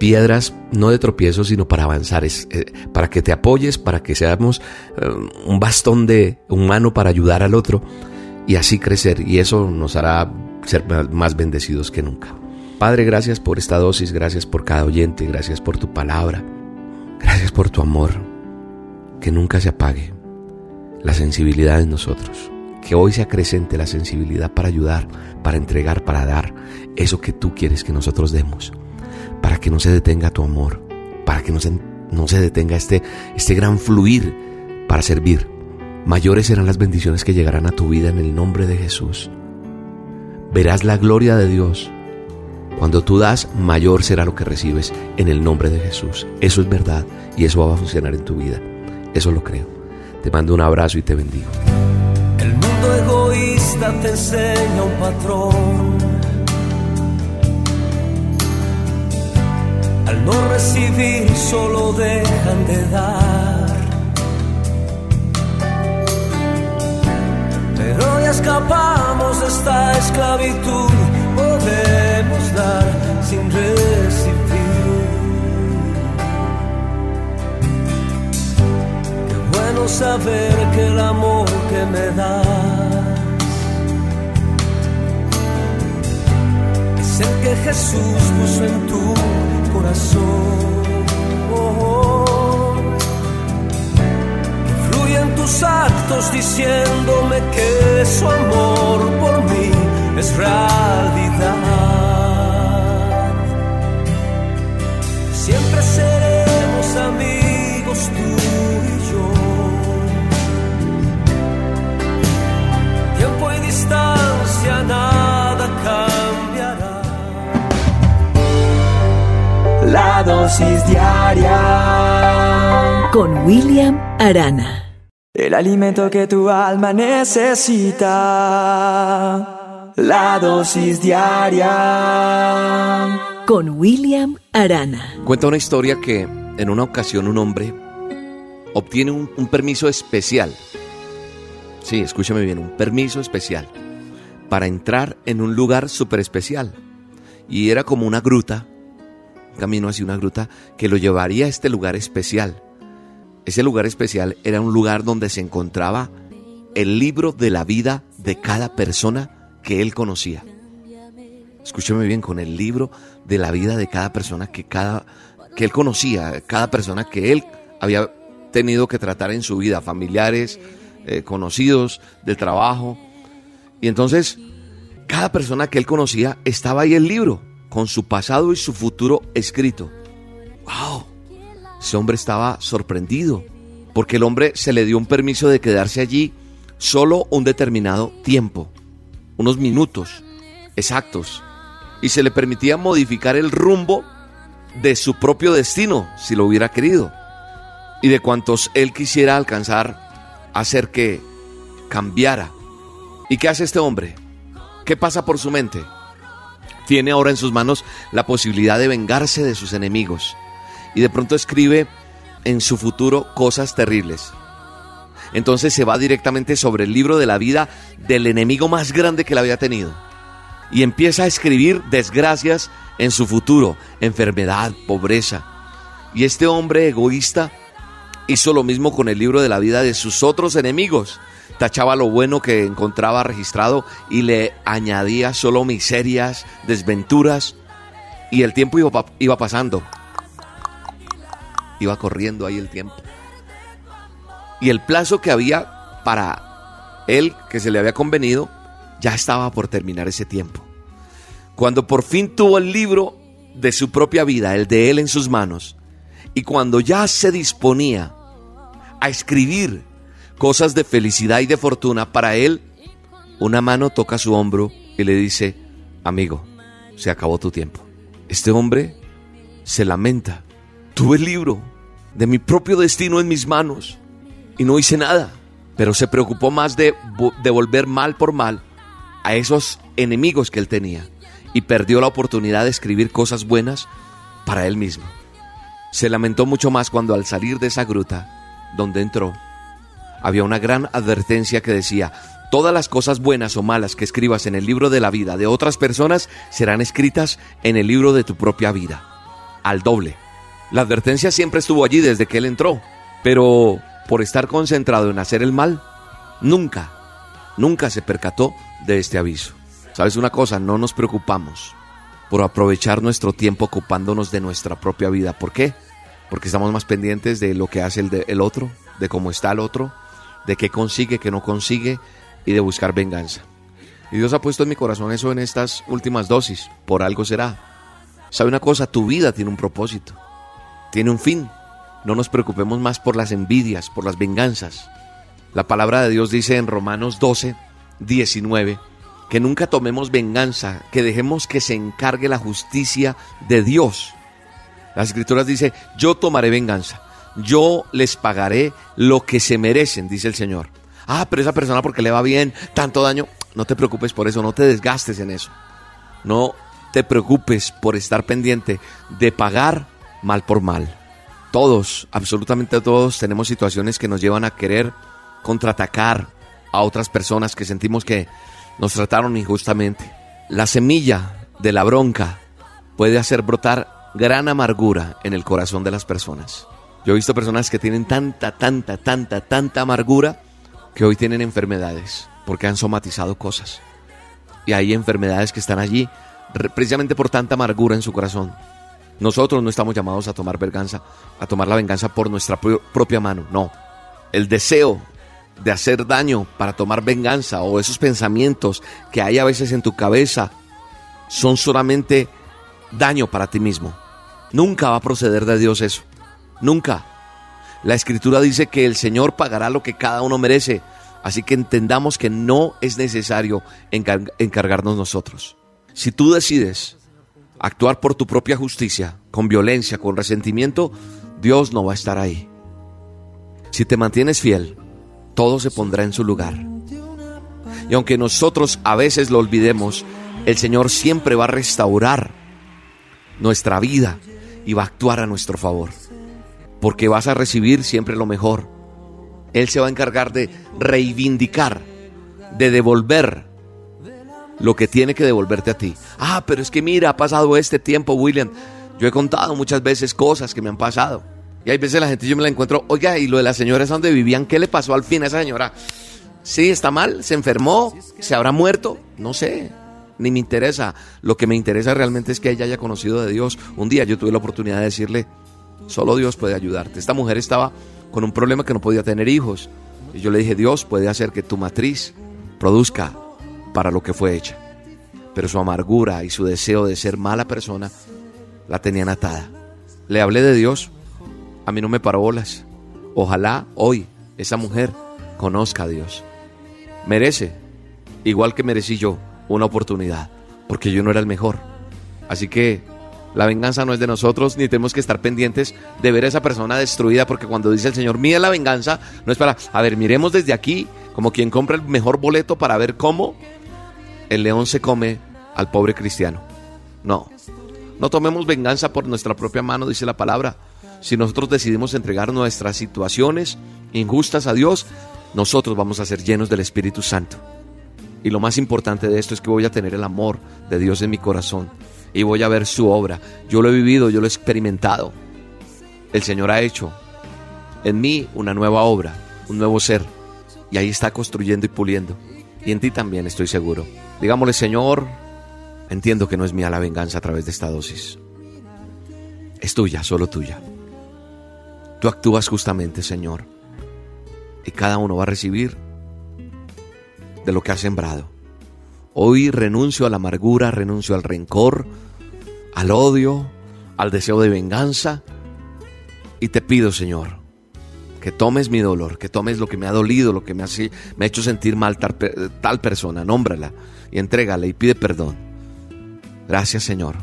piedras, no de tropiezo, sino para avanzar, eh, para que te apoyes, para que seamos eh, un bastón de humano para ayudar al otro y así crecer. Y eso nos hará ser más bendecidos que nunca. Padre, gracias por esta dosis, gracias por cada oyente, gracias por tu palabra, gracias por tu amor, que nunca se apague la sensibilidad en nosotros que hoy se acrecente la sensibilidad para ayudar, para entregar, para dar eso que tú quieres que nosotros demos, para que no se detenga tu amor, para que no se, no se detenga este, este gran fluir para servir. Mayores serán las bendiciones que llegarán a tu vida en el nombre de Jesús. Verás la gloria de Dios. Cuando tú das, mayor será lo que recibes en el nombre de Jesús. Eso es verdad y eso va a funcionar en tu vida. Eso lo creo. Te mando un abrazo y te bendigo egoísta te enseña un patrón. Al no recibir solo dejan de dar. Pero ya escapamos de esta esclavitud, podemos dar sin recibir. Qué bueno saber que el amor que me das que Jesús puso en tu corazón. Que fluyen tus actos diciéndome que su amor por mí es realidad. Siempre seremos amigos tú y yo. Tiempo y distancia nada La dosis diaria con William Arana. El alimento que tu alma necesita. La dosis diaria con William Arana. Cuenta una historia que en una ocasión un hombre obtiene un, un permiso especial. Sí, escúchame bien, un permiso especial para entrar en un lugar súper especial. Y era como una gruta, camino hacia una gruta que lo llevaría a este lugar especial. Ese lugar especial era un lugar donde se encontraba el libro de la vida de cada persona que él conocía. Escúcheme bien, con el libro de la vida de cada persona que, cada, que él conocía, cada persona que él había tenido que tratar en su vida, familiares, eh, conocidos, del trabajo. Y entonces, cada persona que él conocía estaba ahí el libro, con su pasado y su futuro escrito. ¡Wow! Ese hombre estaba sorprendido, porque el hombre se le dio un permiso de quedarse allí solo un determinado tiempo, unos minutos exactos, y se le permitía modificar el rumbo de su propio destino, si lo hubiera querido, y de cuantos él quisiera alcanzar, hacer que cambiara. ¿Y qué hace este hombre? ¿Qué pasa por su mente? Tiene ahora en sus manos la posibilidad de vengarse de sus enemigos y de pronto escribe en su futuro cosas terribles. Entonces se va directamente sobre el libro de la vida del enemigo más grande que le había tenido. Y empieza a escribir desgracias en su futuro, enfermedad, pobreza. Y este hombre egoísta hizo lo mismo con el libro de la vida de sus otros enemigos. Tachaba lo bueno que encontraba registrado y le añadía solo miserias, desventuras. Y el tiempo iba, pasando iba corriendo ahí el tiempo. Y el plazo que había para él, que se le había convenido, ya estaba por terminar ese tiempo. Cuando por fin tuvo el libro de su propia vida, el de él en sus manos, y cuando ya se disponía a escribir cosas de felicidad y de fortuna para él, una mano toca su hombro y le dice, amigo, se acabó tu tiempo. Este hombre se lamenta. Tuve el libro, de mi propio destino en mis manos y no hice nada, pero se preocupó más de devolver mal por mal a esos enemigos que él tenía y perdió la oportunidad de escribir cosas buenas para él mismo. Se lamentó mucho más cuando al salir de esa gruta donde entró, había una gran advertencia que decía, todas las cosas buenas o malas que escribas en el libro de la vida de otras personas serán escritas en el libro de tu propia vida, al doble. La advertencia siempre estuvo allí desde que él entró, pero por estar concentrado en hacer el mal, nunca, nunca se percató de este aviso. ¿Sabes una cosa? No nos preocupamos por aprovechar nuestro tiempo ocupándonos de nuestra propia vida. ¿Por qué? Porque estamos más pendientes de lo que hace el, otro, de cómo está el otro, de qué consigue, qué no consigue y de buscar venganza. Y Dios ha puesto en mi corazón eso en estas últimas dosis. Por algo será. ¿Sabe una cosa? Tu vida tiene un propósito tiene un fin. No nos preocupemos más por las envidias, por las venganzas. La palabra de Dios dice en Romanos 12, 19, que nunca tomemos venganza, que dejemos que se encargue la justicia de Dios. Las escrituras dice, yo tomaré venganza, yo les pagaré lo que se merecen, dice el Señor. Ah, pero esa persona porque le va bien, tanto daño, no te preocupes por eso, no te desgastes en eso. No te preocupes por estar pendiente de pagar mal por mal. Todos, absolutamente todos, tenemos situaciones que nos llevan a querer contraatacar a otras personas que sentimos que nos trataron injustamente. La semilla de la bronca puede hacer brotar gran amargura en el corazón de las personas. Yo he visto personas que tienen tanta, tanta, tanta, tanta amargura que hoy tienen enfermedades porque han somatizado cosas. Y hay enfermedades que están allí precisamente por tanta amargura en su corazón. Nosotros no estamos llamados a tomar venganza, a tomar la venganza por nuestra propia mano, no. El deseo de hacer daño para tomar venganza o esos pensamientos que hay a veces en tu cabeza son solamente daño para ti mismo. Nunca va a proceder de Dios eso. Nunca. La escritura dice que el Señor pagará lo que cada uno merece. Así que entendamos que no es necesario encargarnos nosotros. Si tú decides actuar por tu propia justicia, con violencia, con resentimiento, Dios no va a estar ahí. Si te mantienes fiel, todo se pondrá en su lugar. Y aunque nosotros a veces lo olvidemos, el Señor siempre va a restaurar nuestra vida y va a actuar a nuestro favor. Porque vas a recibir siempre lo mejor. Él se va a encargar de reivindicar, de devolver lo que tiene que devolverte a ti. Ah, pero es que mira, ha pasado este tiempo, William. Yo he contado muchas veces cosas que me han pasado. Y hay veces la gente yo me la encuentro, oiga, y lo de las señoras donde vivían, ¿qué le pasó al fin a esa señora? Sí, está mal, se enfermó, se habrá muerto, no sé, ni me interesa. Lo que me interesa realmente es que ella haya conocido de Dios. Un día yo tuve la oportunidad de decirle, solo Dios puede ayudarte. Esta mujer estaba con un problema que no podía tener hijos. Y yo le dije, Dios puede hacer que tu matriz produzca para lo que fue hecha. Pero su amargura y su deseo de ser mala persona la tenían atada. Le hablé de Dios, a mí no me paró bolas. Ojalá hoy esa mujer conozca a Dios. Merece, igual que merecí yo, una oportunidad, porque yo no era el mejor. Así que la venganza no es de nosotros, ni tenemos que estar pendientes de ver a esa persona destruida, porque cuando dice el Señor, mira la venganza, no es para, a ver, miremos desde aquí, como quien compra el mejor boleto para ver cómo el león se come al pobre cristiano. No, no tomemos venganza por nuestra propia mano, dice la palabra. Si nosotros decidimos entregar nuestras situaciones injustas a Dios, nosotros vamos a ser llenos del Espíritu Santo. Y lo más importante de esto es que voy a tener el amor de Dios en mi corazón y voy a ver su obra. Yo lo he vivido, yo lo he experimentado. El Señor ha hecho en mí una nueva obra, un nuevo ser. Y ahí está construyendo y puliendo. Y en ti también estoy seguro. Digámosle, Señor, entiendo que no es mía la venganza a través de esta dosis. Es tuya, solo tuya. Tú actúas justamente, Señor. Y cada uno va a recibir de lo que ha sembrado. Hoy renuncio a la amargura, renuncio al rencor, al odio, al deseo de venganza. Y te pido, Señor, que tomes mi dolor, que tomes lo que me ha dolido, lo que me ha, me ha hecho sentir mal tal, tal persona, nómbrala y entrégala y pide perdón. Gracias, Señor,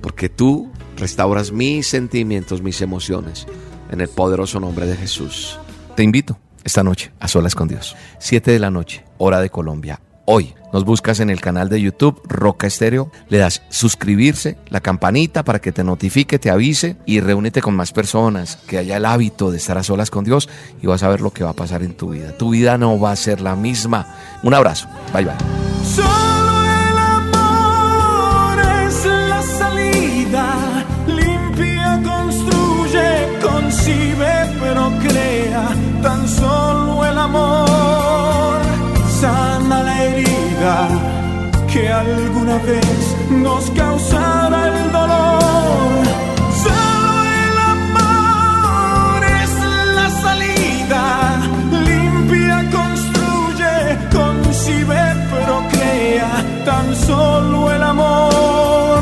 porque tú restauras mis sentimientos, mis emociones, en el poderoso nombre de Jesús. Te invito esta noche a solas con Dios. Siete de la noche, hora de Colombia. Hoy nos buscas en el canal de YouTube Roca Estéreo, le das suscribirse, la campanita para que te notifique, te avise y reúnete con más personas, que haya el hábito de estar a solas con Dios y vas a ver lo que va a pasar en tu vida. Tu vida no va a ser la misma. Un abrazo. Bye bye. Solo el amor es la salida, limpia, construye, concibe, pero crea. Tan solo el amor que alguna vez nos causara el dolor. Solo el amor es la salida, limpia, construye, concibe, pero crea. Tan solo el amor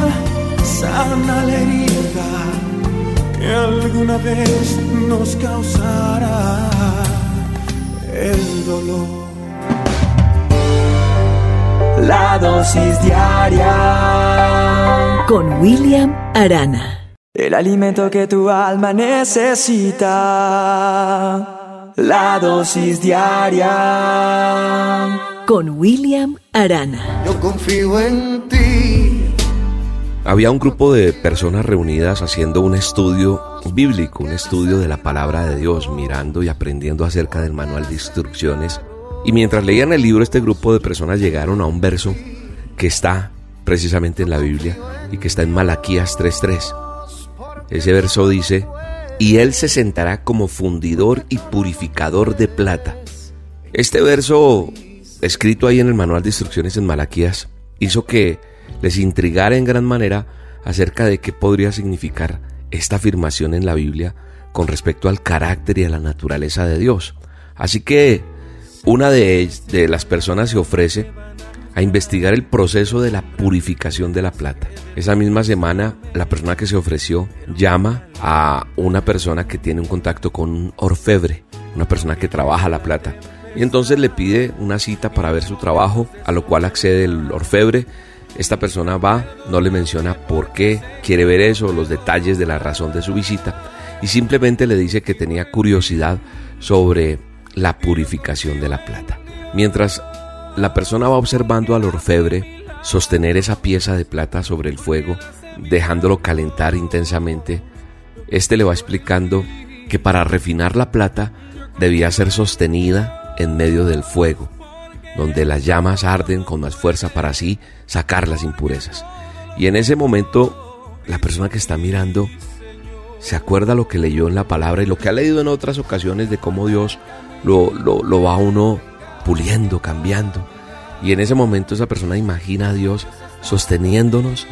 sana la herida que alguna vez nos causara el dolor. La dosis diaria. Con William Arana. El alimento que tu alma necesita. La dosis diaria. Con William Arana. Yo confío en ti. Había un grupo de personas reunidas haciendo un estudio bíblico, un estudio de la palabra de Dios, mirando y aprendiendo acerca del manual de instrucciones. Y mientras leían el libro, este grupo de personas llegaron a un verso que está precisamente en la Biblia y que está en Malaquías 3.3. Ese verso dice, y él se sentará como fundidor y purificador de plata. Este verso, escrito ahí en el manual de instrucciones en Malaquías, hizo que les intrigara en gran manera acerca de qué podría significar esta afirmación en la Biblia con respecto al carácter y a la naturaleza de Dios. Así que una de, las personas se ofrece a investigar el proceso de la purificación de la plata. Esa misma semana, la persona que se ofreció llama a una persona que tiene un contacto con un orfebre, una persona que trabaja la plata. Y entonces le pide una cita para ver su trabajo, a lo cual accede el orfebre Esta persona va, no le menciona por qué quiere ver eso, los detalles de la razón de su visita, y simplemente le dice que tenía curiosidad sobre la purificación de la plata. Mientras la persona va observando al orfebre sostener esa pieza de plata sobre el fuego, dejándolo calentar intensamente, este le va explicando que para refinar la plata debía ser sostenida en medio del fuego, donde las llamas arden con más fuerza para así sacar las impurezas. Y en ese momento, la persona que está mirando se acuerda lo que leyó en la palabra y lo que ha leído en otras ocasiones de cómo Dios lo, lo, lo va uno puliendo, cambiando. Y en ese momento esa persona imagina a Dios sosteniéndonos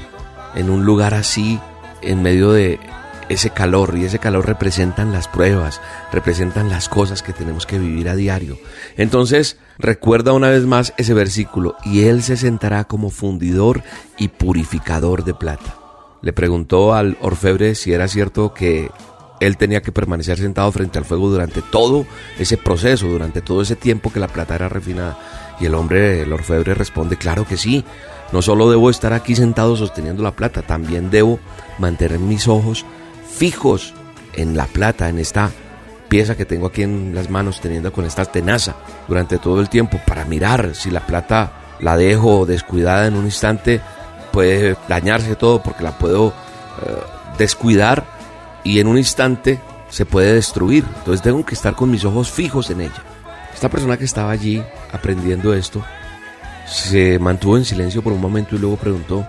en un lugar así, en medio de ese calor, y ese calor representan las pruebas, representan las cosas que tenemos que vivir a diario. Entonces, recuerda una vez más ese versículo, y Él se sentará como fundidor y purificador de plata. Le preguntó al orfebre si era cierto que él tenía que permanecer sentado frente al fuego durante todo ese proceso, durante todo ese tiempo que la plata era refinada. Y el hombre, el orfebre, responde, claro que sí. No solo debo estar aquí sentado sosteniendo la plata, también debo mantener mis ojos fijos en la plata, en esta pieza que tengo aquí en las manos, teniendo con esta tenaza durante todo el tiempo para mirar si la plata la dejo descuidada en un instante, puede dañarse todo porque la puedo eh, descuidar y en un instante se puede destruir. Entonces tengo que estar con mis ojos fijos en ella. Esta persona que estaba allí aprendiendo esto se mantuvo en silencio por un momento y luego preguntó,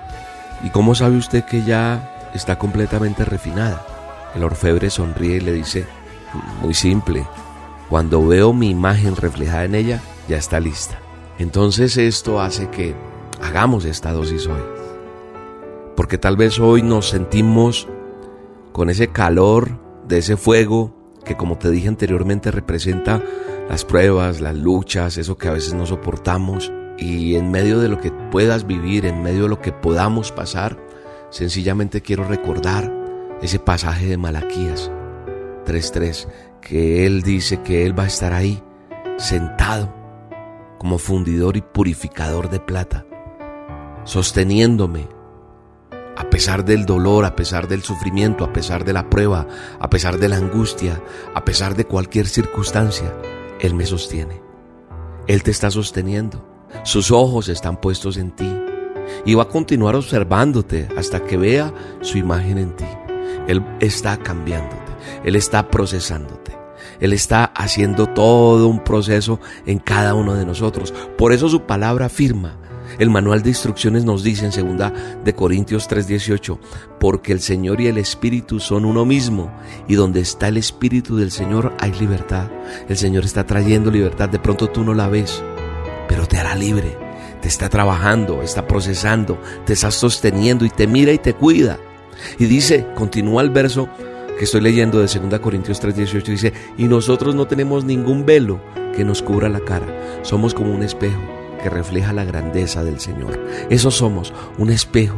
¿y cómo sabe usted que ya está completamente refinada? El orfebre sonríe y le dice, muy simple, cuando veo mi imagen reflejada en ella, ya está lista. Entonces esto hace que hagamos esta dosis hoy. Porque tal vez hoy nos sentimos con ese calor de ese fuego que como te dije anteriormente representa las pruebas, las luchas, eso que a veces no soportamos. Y en medio de lo que puedas vivir, en medio de lo que podamos pasar, sencillamente quiero recordar ese pasaje de Malaquías 3.3, que Él dice que Él va a estar ahí, sentado, como fundidor y purificador de plata, sosteniéndome a pesar del dolor, a pesar del sufrimiento, a pesar de la prueba, a pesar de la angustia, a pesar de cualquier circunstancia, Él me sostiene. Él te está sosteniendo. Sus ojos están puestos en ti. Y va a continuar observándote hasta que vea su imagen en ti. Él está cambiándote. Él está procesándote. Él está haciendo todo un proceso en cada uno de nosotros. Por eso su palabra afirma el manual de instrucciones nos dice en segunda de Corintios 3:18, porque el Señor y el Espíritu son uno mismo, y donde está el Espíritu del Señor hay libertad. El Señor está trayendo libertad, de pronto tú no la ves, pero te hará libre. Te está trabajando, está procesando, te está sosteniendo y te mira y te cuida. Y dice, continúa el verso que estoy leyendo de 2 Corintios 3:18, dice, y nosotros no tenemos ningún velo que nos cubra la cara, somos como un espejo que refleja la grandeza del Señor. Eso somos, un espejo.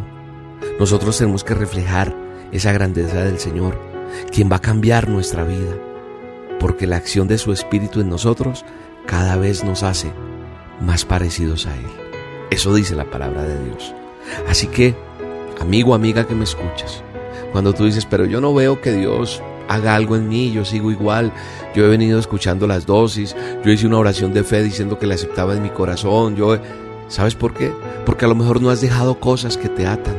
Nosotros tenemos que reflejar esa grandeza del Señor, quien va a cambiar nuestra vida, porque la acción de su Espíritu en nosotros cada vez nos hace más parecidos a Él. Eso dice la palabra de Dios. Así que, amigo, amiga que me escuchas, cuando tú dices, pero yo no veo que Dios haga algo en mí, yo sigo igual, yo he venido escuchando las dosis, yo hice una oración de fe diciendo que la aceptaba en mi corazón, yo... ¿Sabes por qué? Porque a lo mejor no has dejado cosas que te atan,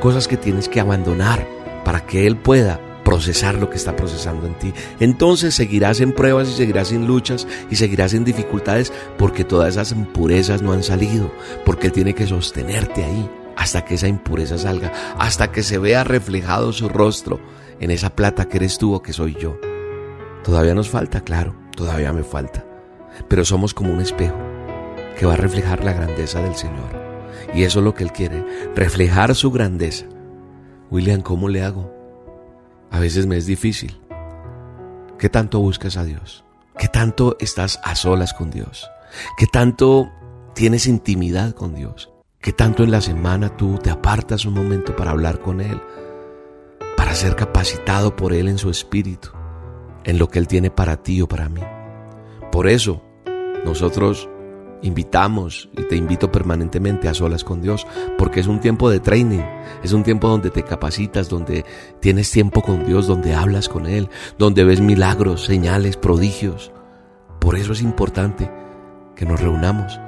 cosas que tienes que abandonar para que Él pueda procesar lo que está procesando en ti. Entonces seguirás en pruebas y seguirás en luchas y seguirás en dificultades porque todas esas impurezas no han salido, porque Él tiene que sostenerte ahí hasta que esa impureza salga, hasta que se vea reflejado su rostro en esa plata que eres tú o que soy yo. Todavía nos falta, claro, todavía me falta. Pero somos como un espejo que va a reflejar la grandeza del Señor. Y eso es lo que Él quiere, reflejar su grandeza. William, ¿cómo le hago? A veces me es difícil. ¿Qué tanto buscas a Dios? ¿Qué tanto estás a solas con Dios? ¿Qué tanto tienes intimidad con Dios? ¿Qué tanto en la semana tú te apartas un momento para hablar con Él? Para ser capacitado por Él en su espíritu, en lo que Él tiene para ti o para mí. Por eso, nosotros invitamos y te invito permanentemente a solas con Dios, porque es un tiempo de training, es un tiempo donde te capacitas, donde tienes tiempo con Dios, donde hablas con Él, donde ves milagros, señales, prodigios. Por eso es importante que nos reunamos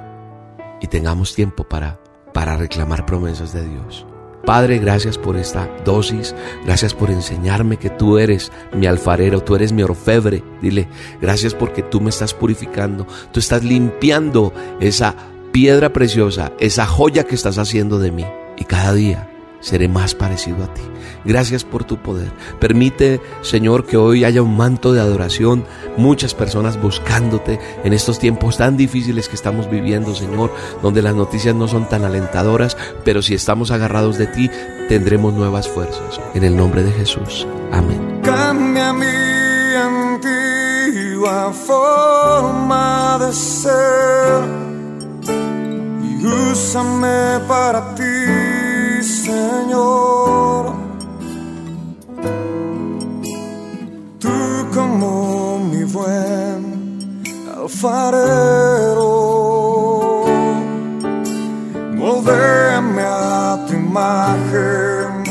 y tengamos tiempo para, para reclamar promesas de Dios. Padre, gracias por esta dosis, gracias por enseñarme que tú eres mi alfarero, tú eres mi orfebre. Dile, gracias porque tú me estás purificando, tú estás limpiando esa piedra preciosa, esa joya que estás haciendo de mí. Y cada día seré más parecido a ti. Gracias por tu poder. Permite, Señor, que hoy haya un manto de adoración, muchas personas buscándote en estos tiempos tan difíciles que estamos viviendo, Señor, donde las noticias no son tan alentadoras, pero si estamos agarrados de ti, tendremos nuevas fuerzas. En el nombre de Jesús. Amén. Cambia mi antigua forma de ser y úsame para ti, alfarero, moldéame a tu imagen.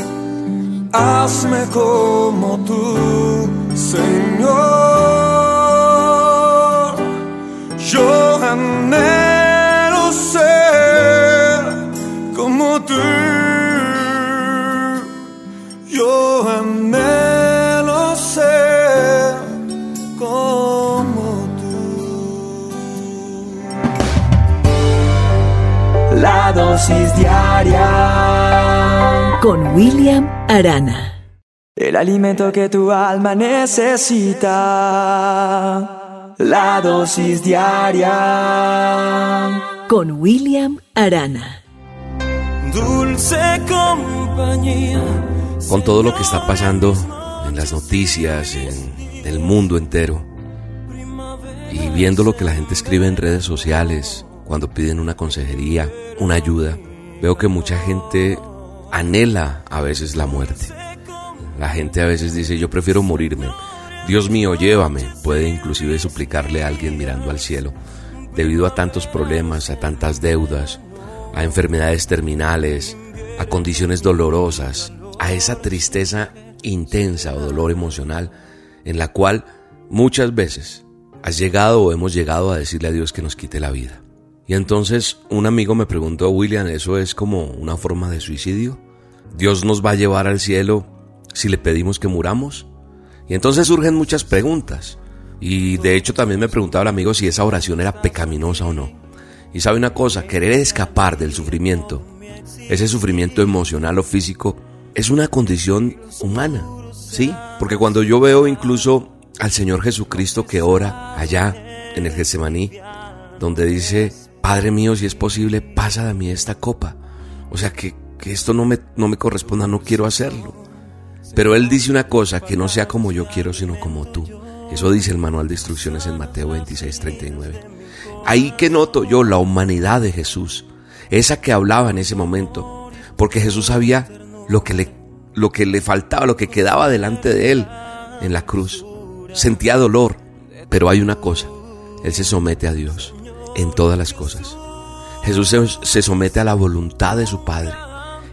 Hazme como tú, Señor. Dosis diaria. Con William Arana. El alimento que tu alma necesita. La dosis diaria. Con William Arana. Dulce compañía. Con todo lo que está pasando en las noticias, en el mundo entero, y viendo lo que la gente escribe en redes sociales, cuando piden una consejería, una ayuda, veo que mucha gente anhela a veces la muerte. La gente a veces dice, yo prefiero morirme. Dios mío, llévame. Puede inclusive suplicarle a alguien mirando al cielo. Debido a tantos problemas, a tantas deudas, a enfermedades terminales, a condiciones dolorosas, a esa tristeza intensa o dolor emocional en la cual muchas veces has llegado o hemos llegado a decirle a Dios que nos quite la vida. Y entonces un amigo me preguntó, William, ¿eso es como una forma de suicidio? ¿Dios nos va a llevar al cielo si le pedimos que muramos? Y entonces surgen muchas preguntas. Y de hecho también me preguntaba el amigo si esa oración era pecaminosa o no. Y sabe una cosa, querer escapar del sufrimiento, ese sufrimiento emocional o físico, es una condición humana, ¿sí? Porque cuando yo veo incluso al Señor Jesucristo que ora allá en el Getsemaní, donde dice, Padre mío, si es posible, pasa de mí esta copa. O sea, que, que esto no me, no me corresponda, no quiero hacerlo. Pero Él dice una cosa, que no sea como yo quiero, sino como tú. Eso dice el manual de instrucciones en Mateo 26, 39. Ahí que noto yo la humanidad de Jesús, esa que hablaba en ese momento, porque Jesús sabía lo que le, lo que le faltaba, lo que quedaba delante de Él en la cruz. Sentía dolor, pero hay una cosa, Él se somete a Dios en todas las cosas. Jesús se, somete a la voluntad de su Padre.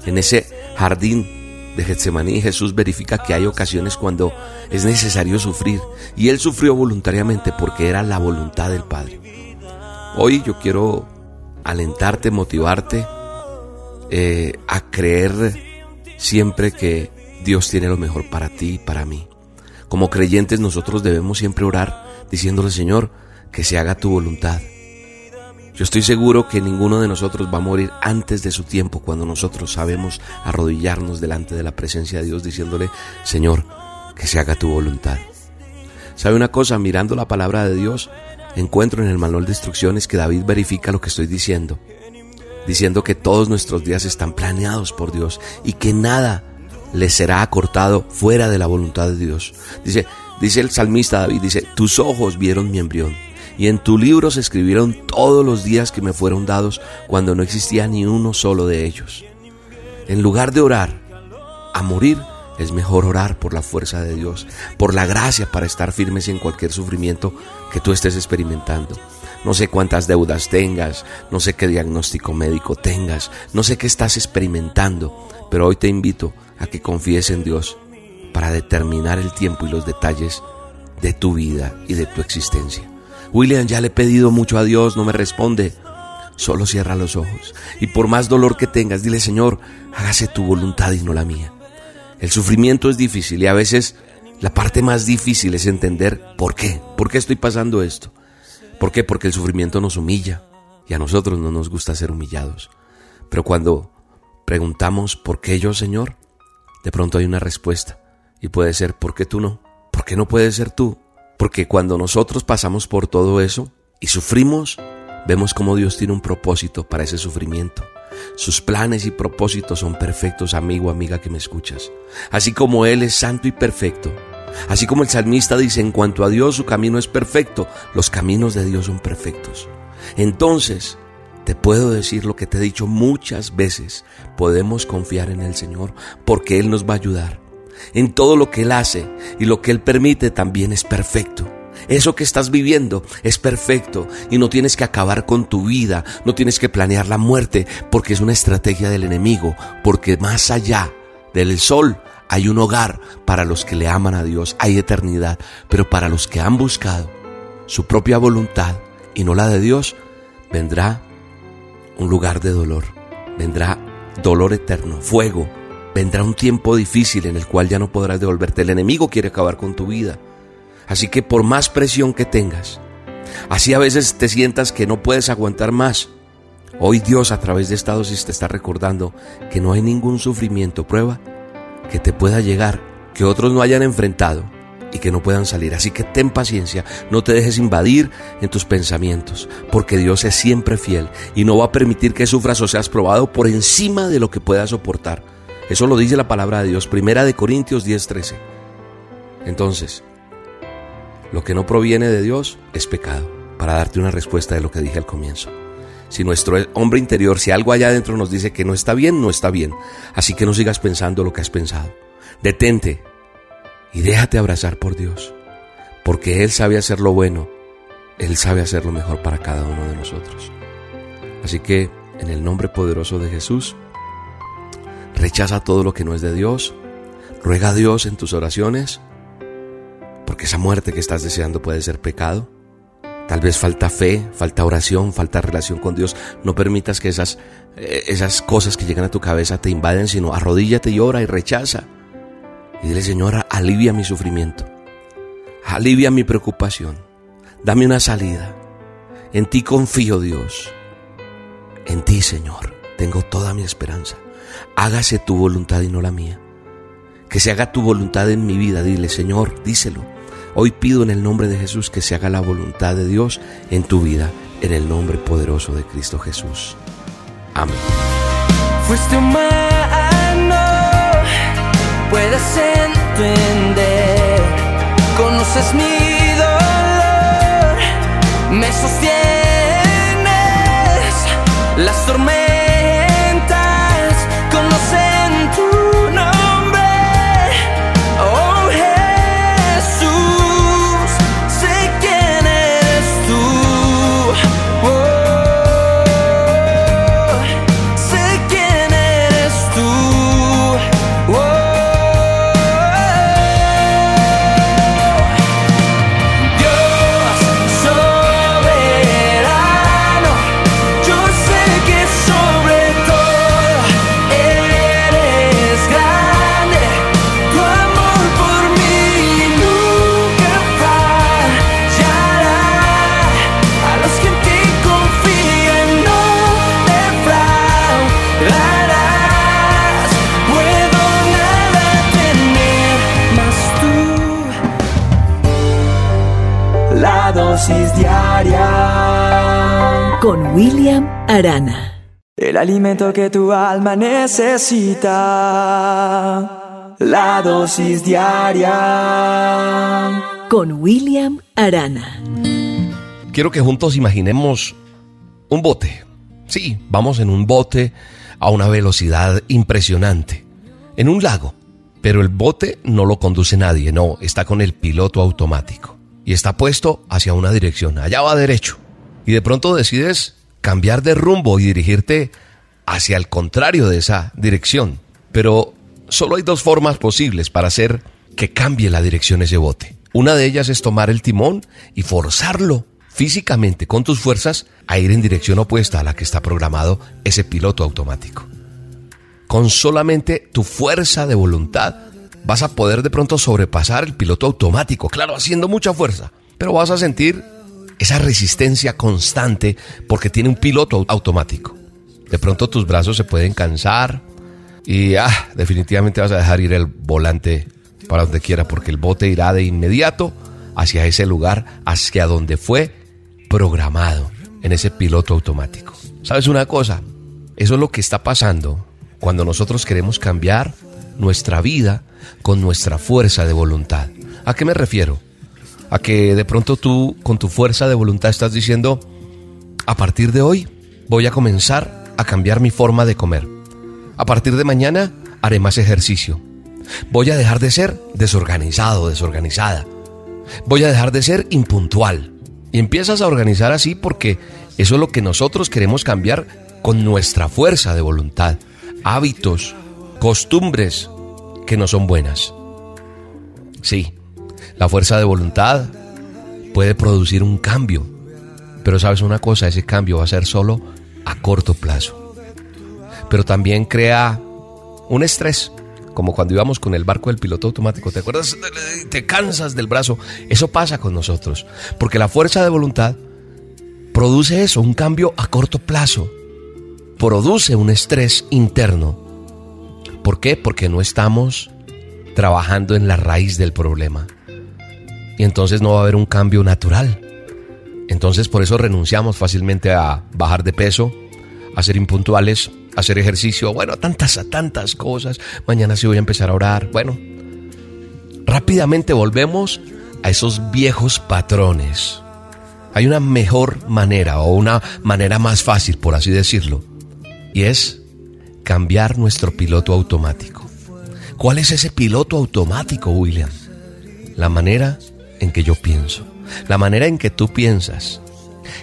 En ese jardín de Getsemaní, Jesús verifica que hay ocasiones cuando es necesario sufrir, y Él sufrió voluntariamente porque era la voluntad del Padre. Hoy yo quiero alentarte, motivarte eh, a creer siempre que Dios tiene lo mejor para ti y para mí. Como creyentes nosotros debemos siempre orar diciéndole Señor que se haga tu voluntad. Yo estoy seguro que ninguno de nosotros va a morir antes de su tiempo cuando nosotros sabemos arrodillarnos delante de la presencia de Dios diciéndole Señor que se haga tu voluntad. ¿Sabe una cosa? Mirando la palabra de Dios, encuentro en el manual de instrucciones que David verifica lo que estoy diciendo, diciendo que todos nuestros días están planeados por Dios y que nada le será acortado fuera de la voluntad de Dios. Dice, dice el salmista David, dice, tus ojos vieron mi embrión y en tu libro se escribieron todos los días que me fueron dados cuando no existía ni uno solo de ellos. En lugar de orar a morir, Es mejor orar por la fuerza de Dios, por la gracia para estar firmes en cualquier sufrimiento que tú estés experimentando. No sé cuántas deudas tengas, no sé qué diagnóstico médico tengas, no sé qué estás experimentando, pero hoy te invito a que confíes en Dios para determinar el tiempo y los detalles de tu vida y de tu existencia. William, ya le he pedido mucho a Dios, no me responde. Solo cierra los ojos y por más dolor que tengas, dile Señor, hágase tu voluntad y no la mía. El sufrimiento es difícil y a veces la parte más difícil es entender por qué, por qué estoy pasando esto. ¿Por qué? Porque el sufrimiento nos humilla y a nosotros no nos gusta ser humillados. Pero cuando preguntamos ¿por qué yo, Señor? De pronto hay una respuesta y puede ser ¿por qué tú no? ¿Por qué no puedes ser tú? Porque cuando nosotros pasamos por todo eso y sufrimos, vemos como Dios tiene un propósito para ese sufrimiento. Sus planes y propósitos son perfectos, amigo, amiga que me escuchas. Así como Él es santo y perfecto, Así como el salmista dice, en cuanto a Dios su camino es perfecto, los caminos de Dios son perfectos. Entonces, te puedo decir lo que te he dicho muchas veces, podemos confiar en el Señor porque Él nos va a ayudar. En todo lo que Él hace y lo que Él permite también es perfecto. Eso que estás viviendo es perfecto y no tienes que acabar con tu vida, no tienes que planear la muerte porque es una estrategia del enemigo, porque más allá del sol hay un hogar para los que le aman a Dios, hay eternidad, pero para los que han buscado su propia voluntad y no la de Dios, vendrá un lugar de dolor, vendrá dolor eterno, fuego, vendrá un tiempo difícil en el cual ya no podrás devolverte. El enemigo quiere acabar con tu vida. Así que por más presión que tengas, así a veces te sientas que no puedes aguantar más, hoy Dios a través de esta dosis te está recordando que no hay ningún sufrimiento, prueba, que te pueda llegar, que otros no hayan enfrentado y que no puedan salir. Así que ten paciencia, no te dejes invadir en tus pensamientos, porque Dios es siempre fiel y no va a permitir que sufras o seas probado por encima de lo que puedas soportar. Eso lo dice la palabra de Dios, primera de Corintios 10:13. Entonces, lo que no proviene de Dios es pecado, para darte una respuesta de lo que dije al comienzo. Si nuestro hombre interior, si algo allá adentro nos dice que no está bien, no está bien. Así que no sigas pensando lo que has pensado. Detente y déjate abrazar por Dios. Porque Él sabe hacer lo bueno. Él sabe hacer lo mejor para cada uno de nosotros. Así que, en el nombre poderoso de Jesús, rechaza todo lo que no es de Dios. Ruega a Dios en tus oraciones. Porque esa muerte que estás deseando puede ser pecado. Tal vez falta fe, falta oración, falta relación con Dios. No permitas que esas, eh, esas cosas que llegan a tu cabeza te invaden, sino arrodíllate y ora y rechaza. Y dile, Señora, alivia mi sufrimiento. Alivia mi preocupación. Dame una salida. En ti confío, Dios. En ti, Señor, tengo toda mi esperanza. Hágase tu voluntad y no la mía. Que se haga tu voluntad en mi vida. Dile, Señor, díselo Hoy pido en el nombre de Jesús que se haga la voluntad de Dios en tu vida, en el nombre poderoso de Cristo Jesús. Amén. Fuiste humano, puedes entender, conoces mi dolor, me sostienes las tormentas con William Arana. El alimento que tu alma necesita. La dosis diaria. Con William Arana. Quiero que juntos imaginemos un bote. Sí, vamos en un bote a una velocidad impresionante. En un lago. Pero el bote no lo conduce nadie, no, está con el piloto automático. Y está puesto hacia una dirección, allá va derecho. Y de pronto decides cambiar de rumbo y dirigirte hacia el contrario de esa dirección. Pero solo hay dos formas posibles para hacer que cambie la dirección ese bote. Una de ellas es tomar el timón y forzarlo físicamente con tus fuerzas a ir en dirección opuesta a la que está programado ese piloto automático. Con solamente tu fuerza de voluntad vas a poder de pronto sobrepasar el piloto automático, claro, haciendo mucha fuerza, pero vas a sentir esa resistencia constante porque tiene un piloto automático. De pronto tus brazos se pueden cansar y ah, definitivamente vas a dejar ir el volante para donde quiera porque el bote irá de inmediato hacia ese lugar, hacia donde fue programado en ese piloto automático. ¿Sabes una cosa? Eso es lo que está pasando cuando nosotros queremos cambiar nuestra vida con nuestra fuerza de voluntad. ¿A qué me refiero? A que de pronto tú con tu fuerza de voluntad estás diciendo, a partir de hoy voy a comenzar a cambiar mi forma de comer. A partir de mañana haré más ejercicio. Voy a dejar de ser desorganizado, desorganizada. Voy a dejar de ser impuntual. Y empiezas a organizar así porque eso es lo que nosotros queremos cambiar con nuestra fuerza de voluntad. Hábitos, costumbres que no son buenas. Sí, la fuerza de voluntad puede producir un cambio. Pero sabes una cosa, ese cambio va a ser solo a corto plazo. Pero también crea un estrés, como cuando íbamos con el barco del piloto automático. ¿Te acuerdas? Te cansas del brazo. Eso pasa con nosotros. Porque la fuerza de voluntad produce eso, un cambio a corto plazo. Produce un estrés interno. ¿Por qué? Porque no estamos trabajando en la raíz del problema. Y entonces no va a haber un cambio natural. Entonces por eso renunciamos fácilmente a bajar de peso, a ser impuntuales, a hacer ejercicio, bueno, a tantas, a tantas cosas. Mañana sí voy a empezar a orar. Bueno, rápidamente volvemos a esos viejos patrones. Hay una mejor manera o una manera más fácil, por así decirlo, y es cambiar nuestro piloto automático. ¿Cuál es ese piloto automático, William? La manera en que yo pienso la manera en que tú piensas.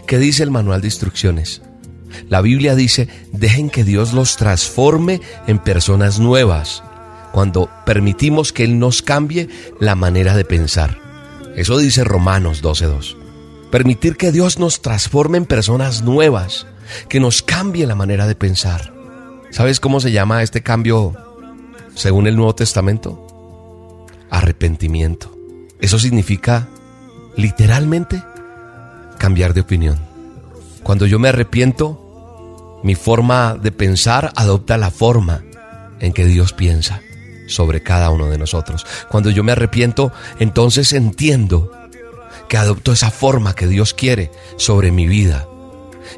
¿Qué dice el manual de instrucciones? La Biblia dice, dejen que Dios los transforme en personas nuevas, cuando permitimos que Él nos cambie la manera de pensar. Eso dice Romanos 12.2. Permitir que Dios nos transforme en personas nuevas, que nos cambie la manera de pensar. ¿Sabes cómo se llama este cambio según el Nuevo Testamento? Arrepentimiento. Eso significa literalmente cambiar de opinión. Cuando yo me arrepiento, mi forma de pensar adopta la forma en que Dios piensa sobre cada uno de nosotros. Cuando yo me arrepiento, entonces entiendo que adopto esa forma que Dios quiere sobre mi vida.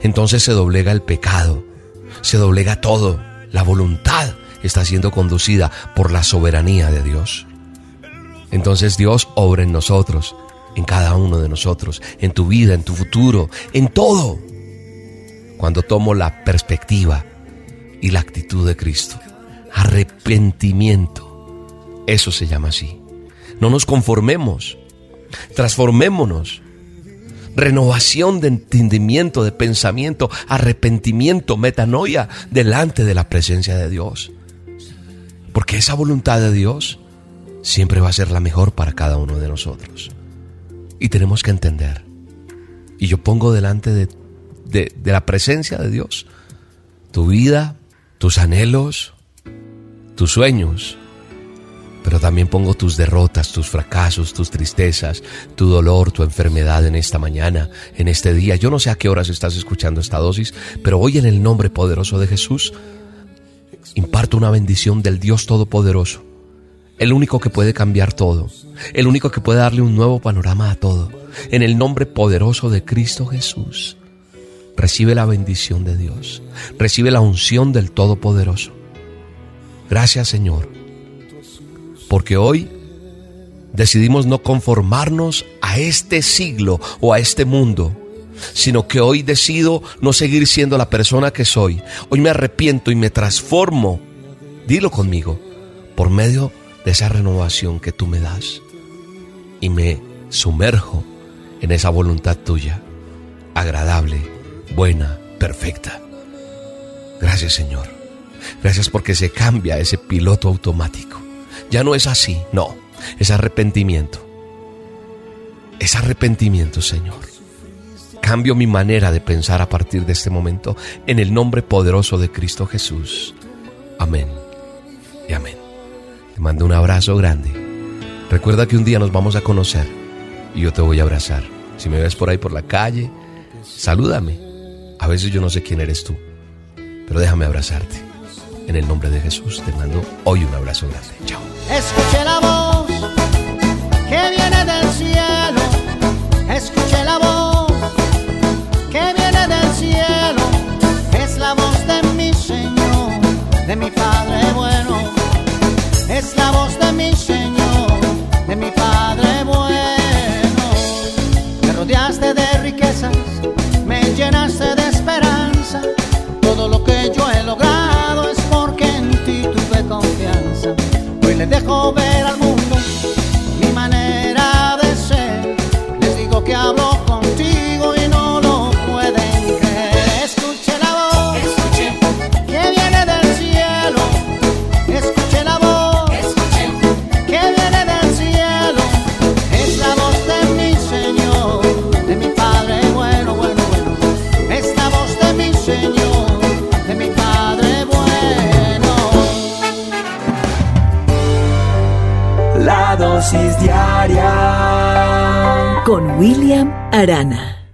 Entonces se doblega el pecado, se doblega todo, la voluntad está siendo conducida por la soberanía de Dios. Entonces Dios obra en nosotros en cada uno de nosotros, en tu vida, en tu futuro, en todo. Cuando tomo la perspectiva y la actitud de Cristo. Arrepentimiento. Eso se llama así. No nos conformemos. Transformémonos. Renovación de entendimiento, de pensamiento, arrepentimiento, metanoia delante de la presencia de Dios. Porque esa voluntad de Dios siempre va a ser la mejor para cada uno de nosotros. Y tenemos que entender. Y yo pongo delante de, de, la presencia de Dios tu vida, tus anhelos, tus sueños, pero también pongo tus derrotas, tus fracasos, tus tristezas, tu dolor, tu enfermedad en esta mañana, en este día. Yo no sé a qué horas estás escuchando esta dosis, pero hoy en el nombre poderoso de Jesús, imparto una bendición del Dios Todopoderoso el único que puede cambiar todo, el único que puede darle un nuevo panorama a todo. En el nombre poderoso de Cristo Jesús, recibe la bendición de Dios, recibe la unción del Todopoderoso. Gracias Señor, porque hoy decidimos no conformarnos a este siglo o a este mundo, sino que hoy decido no seguir siendo la persona que soy. Hoy me arrepiento y me transformo, dilo conmigo, por medio de de esa renovación que tú me das y me sumerjo en esa voluntad tuya, agradable, buena, perfecta. Gracias Señor. Gracias porque se cambia ese piloto automático. Ya no es así, no, es arrepentimiento. Es arrepentimiento, Señor. Cambio mi manera de pensar a partir de este momento en el nombre poderoso de Cristo Jesús. Amén y amén. Te mando un abrazo grande. Recuerda que un día nos vamos a conocer y yo te voy a abrazar. Si me ves por ahí por la calle, salúdame. A veces yo no sé quién eres tú, pero déjame abrazarte. En el nombre de Jesús te mando hoy un abrazo grande. Chao. Escuché la voz que viene del cielo. Es la voz de mi Señor, de mi Padre bueno. Me rodeaste de Con William Arana.